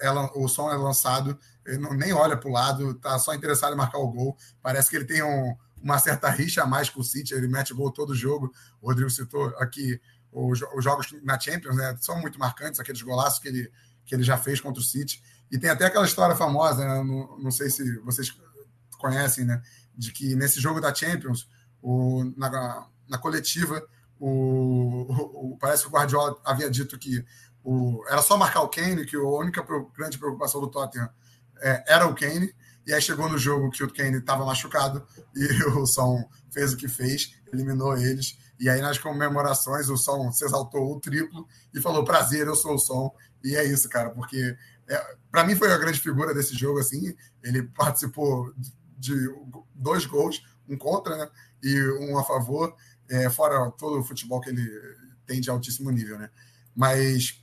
ela, o som é lançado, ele não, nem olha para o lado, tá só interessado em marcar o gol. Parece que ele tem um, uma certa rixa a mais com o City, ele mete gol todo jogo. O Rodrigo citou aqui os, os jogos na Champions, né? São muito marcantes, aqueles golaços que ele que ele já fez contra o City. E tem até aquela história famosa, né? não, não, sei se vocês conhecem, né? de que nesse jogo da Champions, o, na, na coletiva, o, o, parece que o Guardiola havia dito que o, era só marcar o Kane, que a única grande preocupação do Tottenham é, era o Kane. E aí chegou no jogo que o Kane estava machucado e o Son fez o que fez, eliminou eles. E aí nas comemorações o Son se exaltou o triplo e falou: prazer, eu sou o Son. E é isso, cara, porque é, para mim foi a grande figura desse jogo, assim. Ele participou de dois gols, um contra né, e um a favor, é, fora todo o futebol que ele tem de altíssimo nível, né? Mas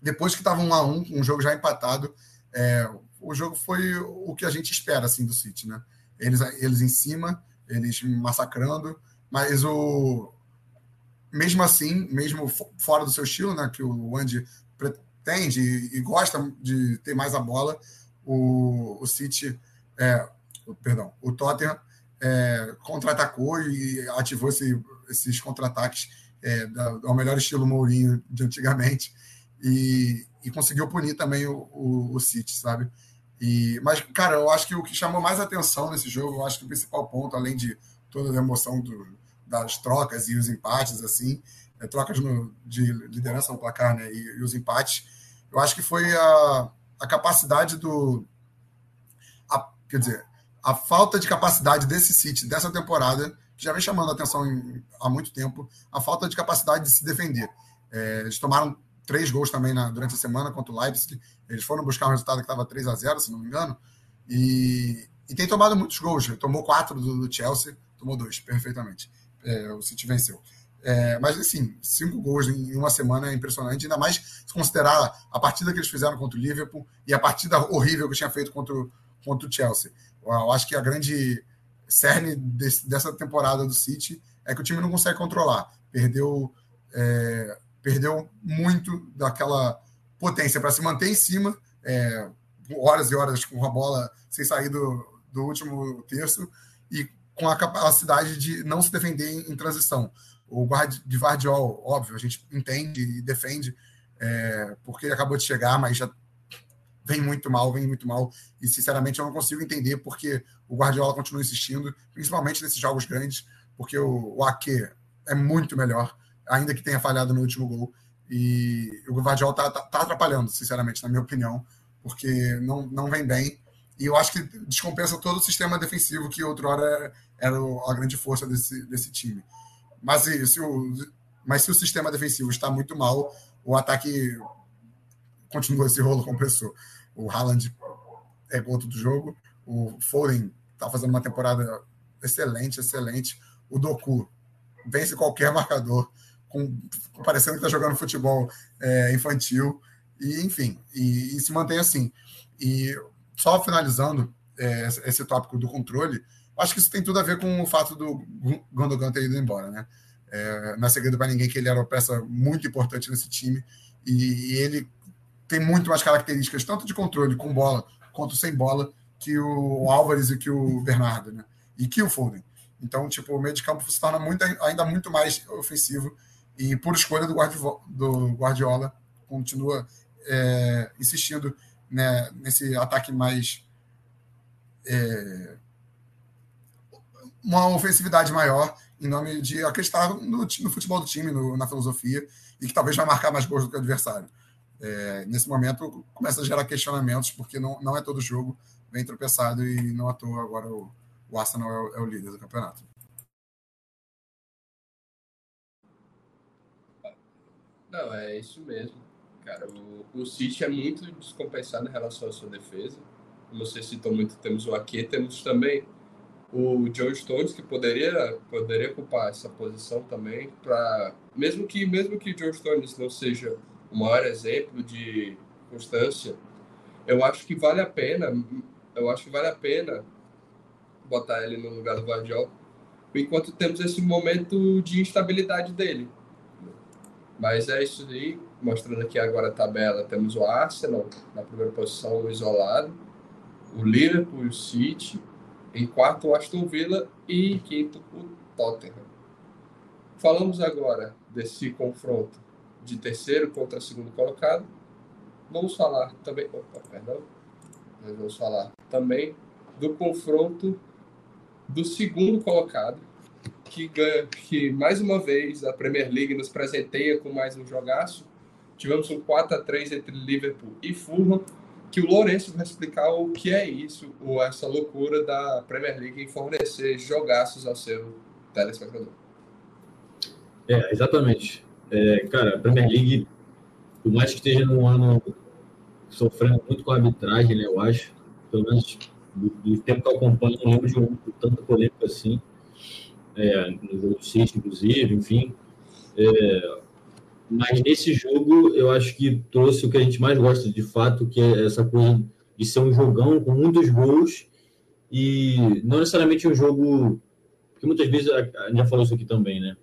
depois que estava um a um, um jogo já empatado, é, o jogo foi o que a gente espera assim do City, né? Eles, eles em cima, eles massacrando, mas o mesmo assim, mesmo fora do seu estilo, né, que o Andy pretende e, gosta de ter mais a bola, o, o City, é, perdão, o Tottenham é, contra-atacou e ativou esse, esses contra-ataques é, ao melhor estilo Mourinho de antigamente e, e conseguiu punir também o, o, o City, sabe? E, mas, cara, eu acho que o que chamou mais atenção nesse jogo, eu acho que o principal ponto, além de toda a emoção do, das trocas e os empates, assim, é, trocas no, de liderança no placar, né, e, e, os empates, eu acho que foi a, a capacidade do. A, quer dizer, a falta de capacidade desse City, dessa temporada, que já vem chamando a atenção em, há muito tempo, a falta de capacidade de se defender. É, eles tomaram três gols também na, durante a semana contra o Leipzig. Eles foram buscar um resultado que estava 3 a 0 se não me engano. E, e tem tomado muitos gols. Tomou quatro do, do Chelsea, tomou dois, perfeitamente. É, o City venceu. É, mas, assim, cinco gols em uma semana é impressionante, ainda mais se considerar a partida que eles fizeram contra o Liverpool e a partida horrível que tinha feito contra o, contra o Chelsea. Eu acho que a grande cerne desse, dessa temporada do City é que o time não consegue controlar. Perdeu, é, perdeu muito daquela potência para se manter em cima, é, horas e horas com a bola sem sair do, do último terço e com a capacidade de não se defender em, em transição. O guarda de óbvio, a gente entende e defende, é, porque ele acabou de chegar, mas já vem muito mal, vem muito mal. E, sinceramente, eu não consigo entender porque o Guardiola continua insistindo, principalmente nesses jogos grandes, porque o, o Ake é muito melhor, ainda que tenha falhado no último gol. E o Guardiola está tá, tá atrapalhando, sinceramente, na minha opinião, porque não, não vem bem. E eu acho que descompensa todo o sistema defensivo que outrora era a grande força desse, desse time. Mas se, o, mas se o sistema defensivo está muito mal, o ataque continua esse rolo compressor. O Haaland é outro do jogo. O Foden está fazendo uma temporada excelente, excelente. O Doku vence qualquer marcador, com, parecendo que está jogando futebol é, infantil. E, enfim, e, e, se mantém assim. E só finalizando é, esse tópico do controle, acho que isso tem tudo a ver com o fato do Gondogan ter ido embora, né? É, não é segredo para ninguém que ele era uma peça muito importante nesse time e, e ele tem muito mais características, tanto de controle com bola quanto sem bola, que o Álvares e que o Bernardo, né? E que o Foden. Então, tipo, o meio de campo se torna muito, ainda muito mais ofensivo e por escolha do, Guardiola, do Guardiola continua é, insistindo né, nesse ataque mais é, uma ofensividade maior em nome de acreditar no, no futebol do time, no, na filosofia e que talvez vai marcar mais gols do que o adversário é, nesse momento começa a gerar questionamentos, porque não, não é todo jogo bem tropeçado e não à toa agora o, o Arsenal é o, é o líder do campeonato. Não, é isso mesmo. Cara, o, o City é muito descompensado em relação à sua defesa. Como você citou muito, temos o Ake, temos também o John Stones, que poderia, poderia ocupar essa posição também, para mesmo que mesmo que John Stones não seja o maior exemplo de constância, eu acho que vale a pena, eu acho que vale a pena botar ele no lugar do Guardiola, enquanto temos esse momento de instabilidade dele. Mas é isso aí, mostrando aqui agora a tabela, temos o Arsenal na primeira posição, isolado, o Liverpool, o City, em quarto o Aston Villa e em quinto o Tottenham. Falamos agora desse confronto de terceiro contra segundo colocado. Vamos falar também, opa, perdão, nós vamos falar também do confronto do segundo colocado, que que mais uma vez a Premier League nos presenteia com mais um jogaço. Tivemos um 4 a 3 entre Liverpool e Fulham, que o Lourenço vai explicar o que é isso, ou essa loucura da Premier League em fornecer jogaços ao seu telespectador. É, exatamente. É, cara, a Premier League, por mais que esteja num ano sofrendo muito com a arbitragem, né, eu acho, pelo menos do, do tempo que eu acompanho, não lembro de um tanta polêmica assim, é, no jogo do City, inclusive, enfim. É, mas nesse jogo, eu acho que trouxe o que a gente mais gosta de fato, que é essa coisa de ser um jogão com muitos gols e não necessariamente um jogo. Porque muitas vezes, a gente já falou isso aqui também, né?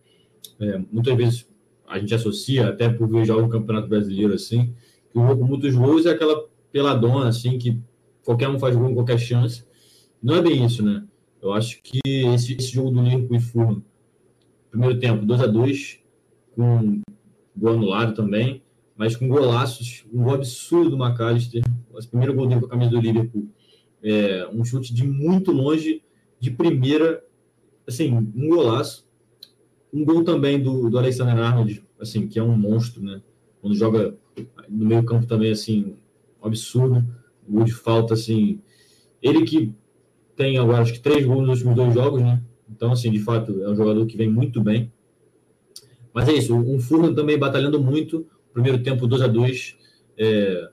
É, muitas vezes a gente associa, até por ver jogos no Campeonato Brasileiro assim, que o jogo com muitos gols é aquela peladona, assim, que qualquer um faz gol em qualquer chance. Não é bem isso, né? Eu acho que esse, esse jogo do Liverpool e Fulham, primeiro tempo, 2 a 2 com gol anulado também, mas com golaços, um gol absurdo do McAllister, o primeiro gol dele com a camisa do Liverpool, é, um chute de muito longe, de primeira, assim, um golaço. Um gol também do, do Alexander Arnold, assim, que é um monstro, né? Quando joga no meio campo também, assim, um absurdo. Gol de falta, assim. Ele que tem agora, acho que três gols nos últimos dois jogos, né? Então, assim, de fato, é um jogador que vem muito bem. Mas é isso, um Furlan também batalhando muito. Primeiro tempo 2 a 2 é,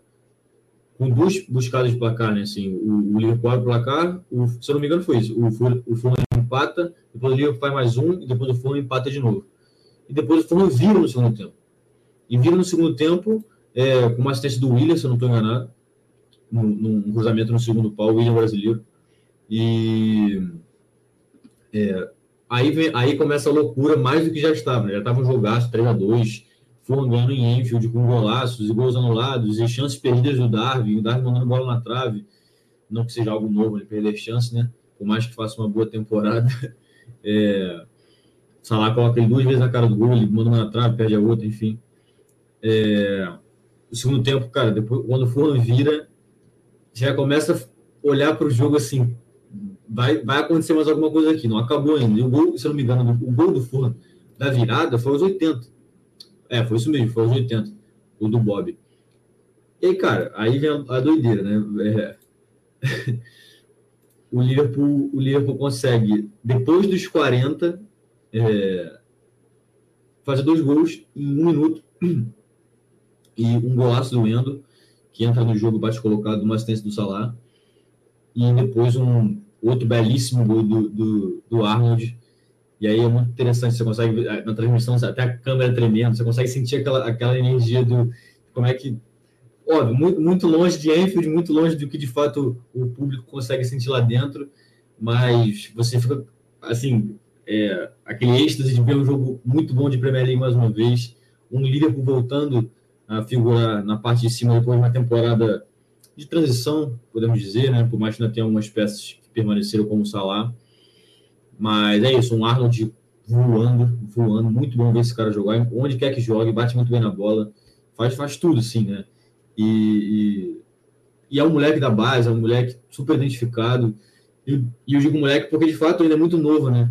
com duas buscadas de placar, né? Assim, o, o Liverpool abre o placar, o, se eu não me engano foi isso. O, o Fulham empata, depois o Liverpool faz mais um, e depois o Fulham empata de novo. E depois o Fulham vira no segundo tempo. E vira no segundo tempo é, com uma assistência do William, se eu não estou enganado, num, num cruzamento no segundo pau, o William brasileiro. E é, Aí, vem, aí começa a loucura mais do que já estava. Né? Já estava um jogaço 3x2, foram ganhando em Enfield com golaços e gols anulados e chances perdidas do Darwin, o Darwin mandando bola na trave. Não que seja algo novo ele perder chance, né? Por mais que faça uma boa temporada. É, Salah coloca ele duas vezes na cara do gol, ele manda uma na trave, perde a outra, enfim. É, o segundo tempo, cara, depois, quando o Fulham vira, já começa a olhar para o jogo assim, vai, vai acontecer mais alguma coisa aqui. Não acabou ainda. E o gol, se eu não me engano, o gol do Fulham da virada foi aos 80. É, foi isso mesmo, foi aos 80. O do Bob. E aí, cara, aí vem a, a doideira, né? É... o, Liverpool, o Liverpool consegue, depois dos 40, é... fazer dois gols em um minuto. E um golaço do Endo, que entra no jogo, bate colocado, uma assistência do Salah. E depois um, outro belíssimo gol do, do, do, Arnold. E aí é muito interessante, você consegue, eh, na transmissão, até a câmera tremendo, você consegue sentir aquela, aquela energia do. Como é que. Óbvio, muito, muito longe de Enfield, muito longe do que de fato o público consegue sentir lá dentro, mas você fica, assim, é, aquele êxtase de ver um jogo muito bom de Premier League mais uma vez, um Liverpool voltando a figurar na parte de cima depois de uma temporada de transição, podemos dizer, né? Por mais que ainda tenha algumas peças permaneceram como Salah. Mas é isso, um Arnold voando, voando, muito bom ver esse cara jogar, onde quer que jogue, bate muito bem na bola, faz, faz tudo, sim, né? E, e, e, é um moleque da base, é um moleque super identificado, e, e eu digo moleque porque de fato ainda é muito novo, né?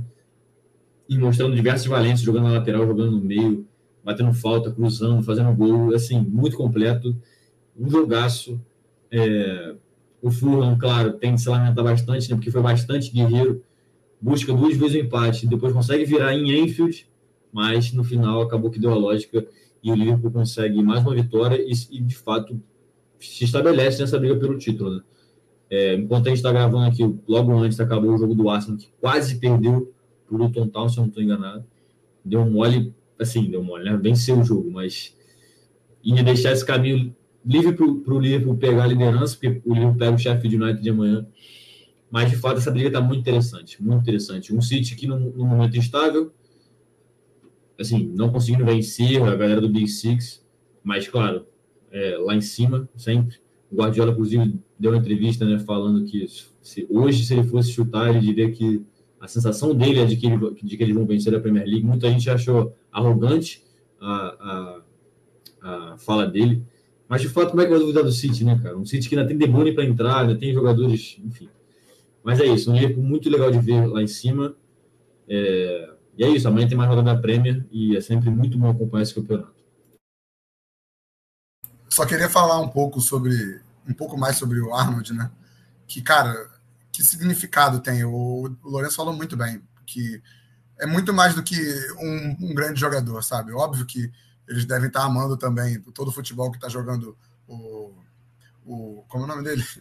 E mostrando diversas valências, jogando na lateral, jogando no meio, batendo falta, cruzando, fazendo gol, assim, muito completo, um jogaço. É, o Fulham, claro, tem que se lamentar bastante, né, porque foi bastante guerreiro. Busca duas vezes o empate, depois consegue virar em Enfield, mas no final acabou que deu a lógica e o Liverpool consegue mais uma vitória e, e de fato se estabelece nessa briga pelo título. Né? É, enquanto a gente está gravando aqui, logo antes acabou o jogo do Arsenal, que quase perdeu por Luton Town, se eu não estou enganado. Deu um mole, assim, deu mole, né? Venceu o jogo, mas ia deixar esse caminho livre para o Liverpool pegar a liderança, porque o Liverpool pega o Sheffield United de amanhã. Mas, de fato, essa briga está muito interessante, muito interessante. Um City aqui no, momento instável, assim, não conseguindo vencer a galera do Big Six, mas, claro, é, lá em cima, sempre. O Guardiola, inclusive, deu uma entrevista né, falando que se, hoje, se ele fosse chutar, ele diria que a sensação dele é de que, ele, de que eles vão vencer a Premier League. Muita gente achou arrogante a, a, a fala dele, mas de fato, como é que vai duvidar do City, né, cara? Um City que ainda tem demônio para entrar, ainda tem jogadores, enfim. Mas é isso, um Liverpool muito legal de ver lá em cima. É... E é isso, amanhã tem mais rodada da Premier e é sempre muito bom acompanhar esse campeonato. Só queria falar um pouco sobre, um pouco mais sobre o Arnold, né? Que, cara, que significado tem? O, o Lourenço falou muito bem, que é muito mais do que um, um grande jogador, sabe? Óbvio que eles devem estar amando também todo o futebol que está jogando o, o. Como é o nome dele?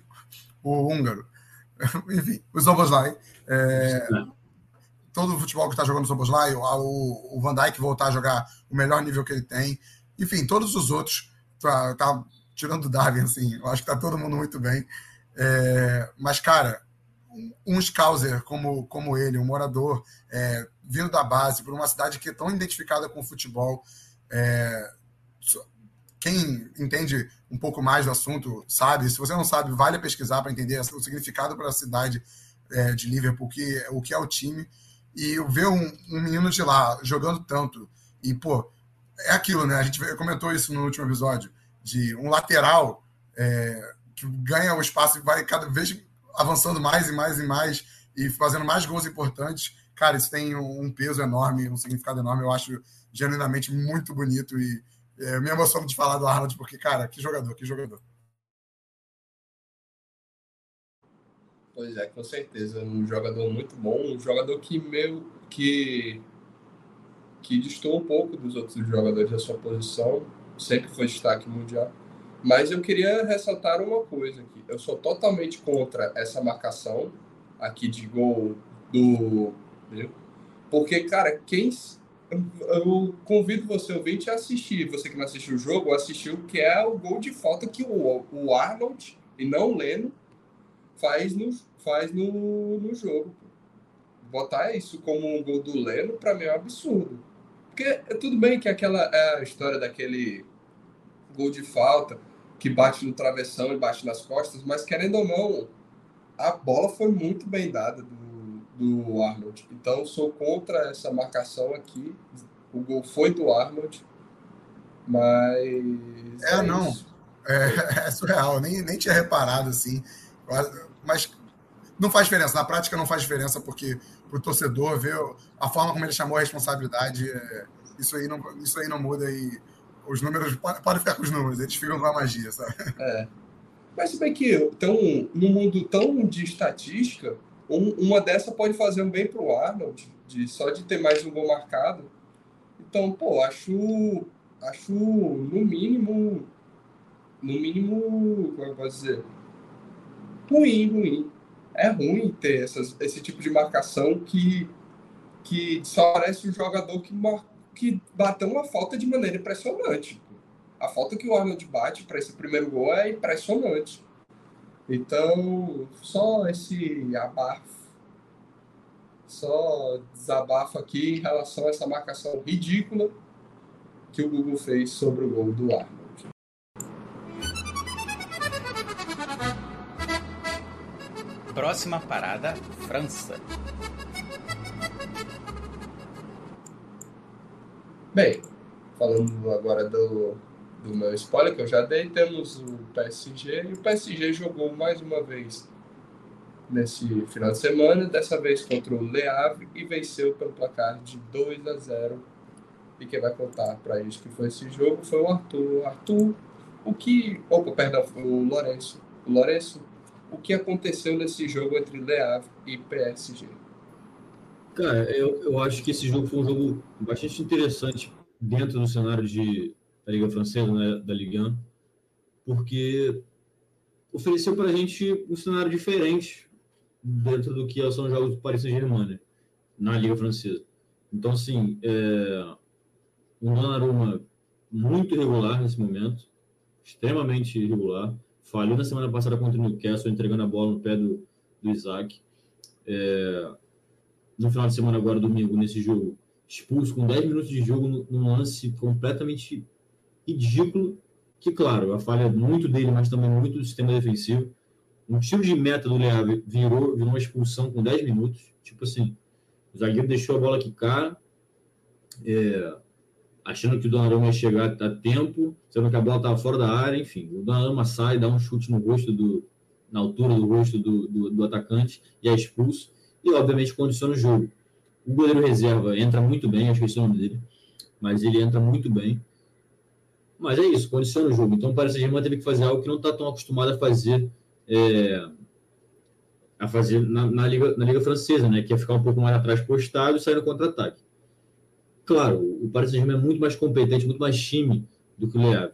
O húngaro. Enfim, o Zoboslai. É, todo o futebol que está jogando o Zoboslai, o, o Van Dijk voltar a jogar o melhor nível que ele tem. Enfim, todos os outros. Tá, tá tirando o Darwin, assim, eu acho que está todo mundo muito bem. É, mas, cara, um Scouser como, como ele, um morador é, vindo da base, por uma cidade que é tão identificada com o futebol, é, quem entende um pouco mais do assunto sabe. Se você não sabe, vale pesquisar para entender o significado para a cidade é, de Liverpool, que, o que é o time. E ver um, um, menino de lá jogando tanto. E, pô, é aquilo, né? A gente comentou isso no último episódio, de um lateral é, que ganha o espaço e vai cada vez avançando mais e mais e mais e fazendo mais gols importantes. Cara, isso tem um peso enorme, um significado enorme. Eu acho genuinamente muito bonito e é, me emociono de falar do Arnold, porque, cara, que jogador, que jogador. Pois é, com certeza. Um jogador muito bom, um jogador que meu que que distou um pouco dos outros jogadores da sua posição, sempre foi destaque mundial. Mas eu queria ressaltar uma coisa aqui. Eu sou totalmente contra essa marcação aqui de gol do. Porque, cara, quem eu convido você, ouvinte, a assistir. Você que não assistiu o jogo, assistiu que é o gol de falta que o, o Arnold, e não o Leno, faz no, faz no, no jogo. Botar isso como um gol do Leno, para mim é um absurdo. Porque é tudo bem que aquela é a história daquele gol de falta que bate no travessão e bate nas costas, mas querendo ou não, a bola foi muito bem dada do do Arnold. Então, sou contra essa marcação aqui. O gol foi do Arnold, mas. É, é não. É, é, surreal. Nem, nem tinha reparado assim. Mas não faz diferença. Na prática, não faz diferença, porque para o torcedor ver a forma como ele chamou a responsabilidade, é, isso, aí não, isso aí não muda. E os números. Pode, pode ficar com os números, eles ficam com a magia, sabe? É. Mas se bem que tão, num mundo tão de estatística um, uma dessa pode fazer um bem para o Arnold, de, só de ter mais um gol marcado. Então, pô, acho, acho no mínimo, no mínimo, como eu posso dizer, ruim, ruim. É ruim ter essas, esse tipo de marcação que, que só parece um jogador que, que bateu uma falta de maneira impressionante. A falta que o Arnold bate para esse primeiro gol é impressionante. Então, só esse abafo, só desabafo aqui em relação a essa marcação ridícula que o Google fez sobre o gol do Arnold. Próxima parada, França. Bem, falando agora do do meu spoiler que eu já dei, temos o PSG e o PSG jogou mais uma vez nesse final de semana, dessa vez contra o Le Havre e venceu pelo placar de 2 a 0. E quem vai contar para eles que foi esse jogo foi o Arthur. O Arthur, o que. Opa, perdão, o Lourenço. O Lourenço, o que aconteceu nesse jogo entre Le Havre e PSG? Cara, eu, eu acho que esse jogo foi um jogo bastante interessante dentro do cenário de da Liga Francesa, né, da Ligue 1, porque ofereceu para a gente um cenário diferente dentro do que são os jogos do Paris Saint-Germain né, na Liga Francesa. Então, assim, é, um Donnarumma muito irregular nesse momento, extremamente irregular, falhou na semana passada contra o Newcastle, entregando a bola no pé do, do Isaac. É, no final de semana, agora, domingo, nesse jogo, expulso com 10 minutos de jogo num lance completamente ridículo, que, claro, a falha muito dele, mas também muito do sistema defensivo. Um tiro de meta do Leal virou, virou uma expulsão com 10 minutos. Tipo assim, o zagueiro deixou a bola quicar, é, achando que o Donnarumma ia chegar a tempo, sendo que a bola estava fora da área, enfim. O Donnarumma sai, dá um chute no rosto do, na altura do rosto do, do, do atacante e é expulso. E, obviamente, condiciona o jogo. O goleiro reserva entra muito bem, acho que esse é o nome dele, mas ele entra muito bem. Mas é isso, condiciona o jogo. Então o Paris Saint-Germain teve que fazer algo que não está tão acostumado a fazer é, a fazer na, na, Liga, na Liga Francesa, né? Que é ficar um pouco mais atrás postado e sair no contra-ataque. Claro, o Paris Saint-Germain é muito mais competente, muito mais time do que o Le.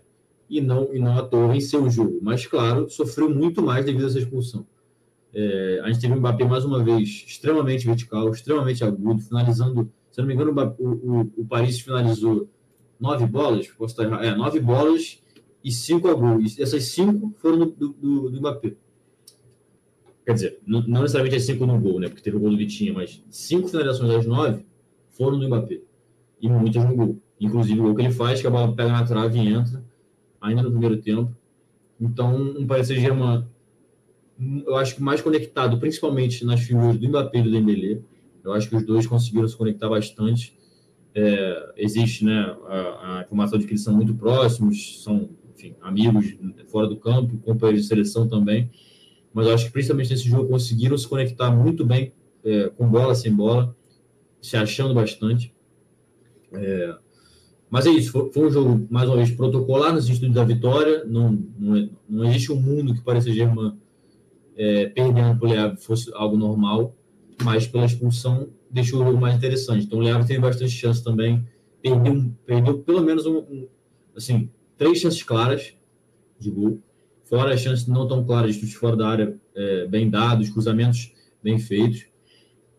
E não, e não à toa venceu o jogo. Mas, claro, sofreu muito mais devido a essa expulsão. É, a gente teve o Mbappé mais uma vez extremamente vertical, extremamente agudo, finalizando. Se não me engano, o, o, o Paris finalizou nove bolas, posso estar errado, é, nove bolas e cinco a gol. E essas cinco foram do, do, do Mbappé. quer dizer, não, não necessariamente é cinco no gol, né? Porque teve o gol do Vitinha, mas cinco finalizações das nove foram do Mbappé. E muitas no gol. Inclusive o gol que ele faz, que a bola pega na trave e entra, ainda no primeiro tempo. Então, um Paris Saint-Germain, eu acho que mais conectado, principalmente nas figuras do Mbappé e do Dembélé. Eu acho que os dois conseguiram se conectar bastante. É, existe né, a, a, informação de que eles são muito próximos, são enfim, amigos fora do campo, companheiros de seleção também. Mas eu acho que principalmente nesse jogo conseguiram se conectar muito bem, é, com bola, sem bola, se achando bastante. É, mas é isso, foi, foi, um jogo, mais uma vez, protocolar no sentido da vitória. Não, não, é, não existe um mundo que pareça Germain é, perdendo para o fosse algo normal, mas pela expulsão deixou o jogo mais interessante. Então o Leab teve bastante chance também, perdeu, perdeu pelo menos um, um, assim, três chances claras de gol, fora as chances não tão claras de fora da área é, bem dados, cruzamentos bem feitos.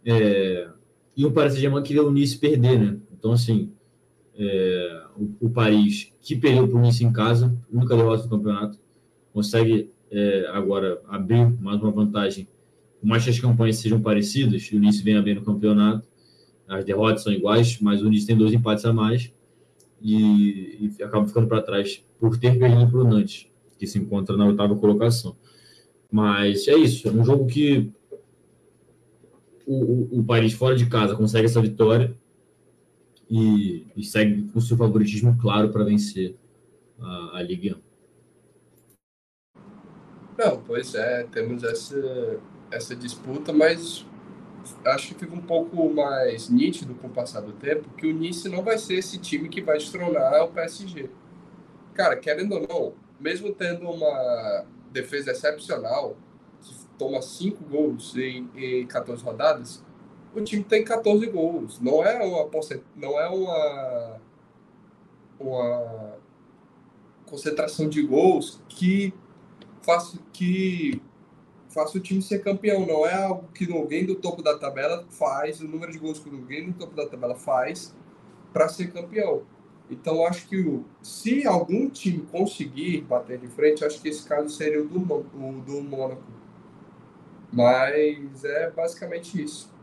É, e o Paris Saint-Germain que o Nice perder, né? Então, assim, é, o, o, Paris, que perdeu para o Nice em casa, nunca derrota do campeonato, consegue é, agora abrir mais uma vantagem. Mais que as campanhas sejam parecidas, o Nice vem abrindo o campeonato, as derrotas são iguais, mas o Nice tem dois empates a mais e, e acaba ficando para trás por ter perdido para o Nantes, que se encontra na oitava colocação. Mas é isso, é um jogo que o, o, o Paris fora de casa consegue essa vitória e, e segue com seu favoritismo claro para vencer a, a Liga 1. Não, pois é, temos essa, essa disputa, mas acho que fica um pouco mais nítido com o passar do tempo que o Nice não vai ser esse time que vai destronar o PSG. Cara, querendo ou não, mesmo tendo uma defesa excepcional, que toma cinco gols em, em 14 rodadas, o time tem 14 gols. Não é uma não é uma uma concentração de gols que faça que faça o time ser campeão. Não é algo que alguém do topo da tabela faz, o número de gols que alguém do topo da tabela faz para ser campeão. Então, acho que se algum time conseguir bater de frente, acho que esse caso seria o do, o do Mônaco. Mas é basicamente isso.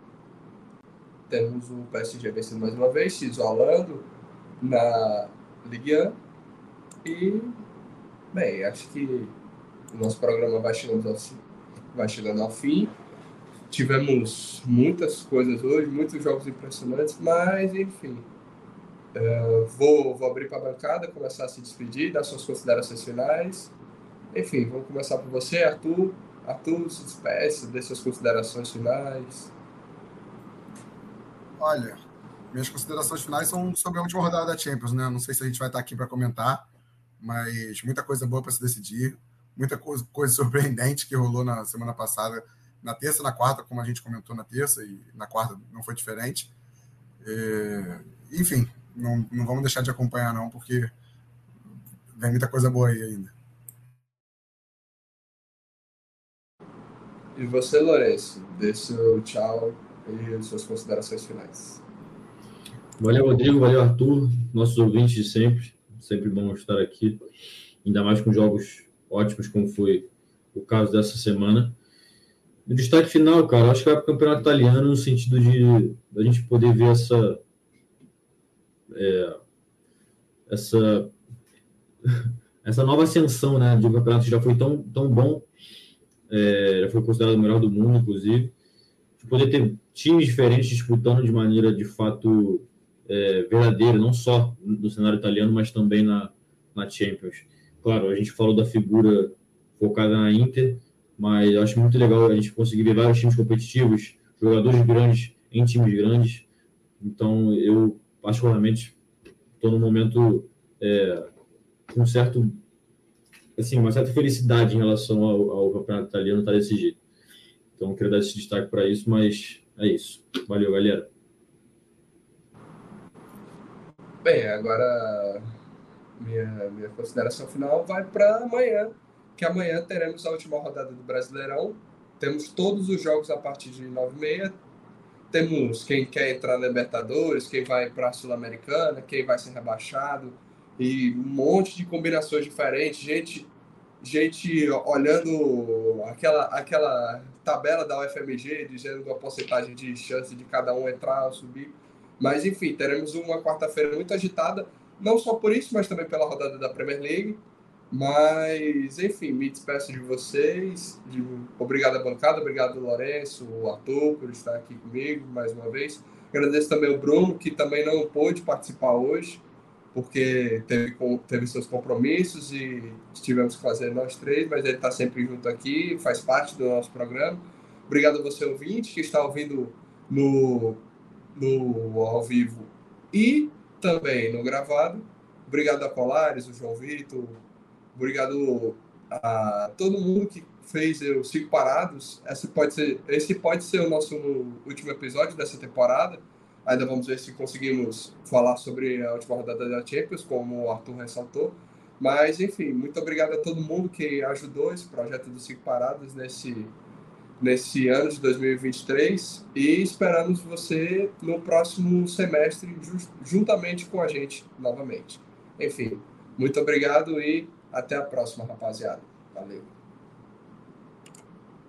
Temos o PSG vencendo mais uma vez, se isolando na Ligue 1. E, bem, acho que o nosso programa vai chegando ao, vai chegando ao fim. Tivemos muitas coisas hoje, muitos jogos impressionantes, mas, enfim. Uh, vou, vou abrir para a bancada, começar a se despedir, dar suas considerações finais. Enfim, vamos começar por você, Arthur. Arthur, se despeça, dê suas considerações finais. Olha, minhas considerações finais são sobre a última rodada da Champions, né? Não sei se a gente vai estar aqui para comentar, mas muita coisa boa para se decidir, muita coisa, coisa surpreendente que rolou na semana passada, na terça e na quarta, como a gente comentou na terça, e na quarta não foi diferente. É, enfim, não, não vamos deixar de acompanhar, não, porque vem muita coisa boa aí ainda. E você, Lourenço, dê seu tchau e suas considerações finais. Valeu, Rodrigo, valeu, Arthur, nossos ouvintes de sempre. Sempre bom estar aqui, ainda mais com jogos ótimos, como foi o caso dessa semana. O destaque final, cara, acho que é o campeonato italiano, no sentido de a gente poder ver essa. É, essa. essa nova ascensão, né, de um campeonato que já foi tão, tão bom, é, já foi considerado o melhor do mundo, inclusive, de poder ter times diferentes disputando de maneira de fato é, verdadeira, não só no cenário italiano, mas também na, na Champions. Claro, a gente falou da figura focada na Inter, mas eu acho muito legal a gente conseguir ver vários times competitivos, jogadores grandes em times grandes. Então, eu, particularmente, estou num momento é, com certo, assim, uma certa felicidade em relação ao, ao campeonato italiano estar desse jeito. Então, queria dar esse destaque para isso, mas é isso. Valeu, galera. Bem, agora minha, minha consideração final vai para amanhã, que amanhã teremos a última rodada do Brasileirão. Temos todos os jogos a partir de 9h30. Temos quem quer entrar na Libertadores, quem vai para a Sul-Americana, quem vai ser rebaixado, e um monte de combinações diferentes. Gente gente olhando aquela, aquela tabela da UFMG, dizendo a porcentagem de chance de cada um entrar ou subir. Mas, enfim, teremos uma quarta-feira muito agitada, não só por isso, mas também pela rodada da Premier League. Mas, enfim, me despeço de vocês. Obrigado à bancada, obrigado Lourenço, o Arthur, por estar aqui comigo mais uma vez. Agradeço também o Bruno, que também não pôde participar hoje, porque teve, teve seus compromissos e tivemos que fazer nós três, mas ele está sempre junto aqui, faz parte do nosso programa. Obrigado a você, ouvinte, que está ouvindo no, no ao vivo e também no gravado. Obrigado a Polares, o João Vitor, Obrigado a todo mundo que fez os cinco parados. Esse pode ser, esse pode ser o nosso último episódio dessa temporada. Ainda vamos ver se conseguimos falar sobre a última rodada da Champions, como o Arthur ressaltou. Mas, enfim, muito obrigado a todo mundo que ajudou esse projeto dos Cinco Paradas nesse, nesse ano de 2023 e esperamos você no próximo semestre juntamente com a gente novamente. Enfim, muito obrigado e até a próxima, rapaziada. Valeu.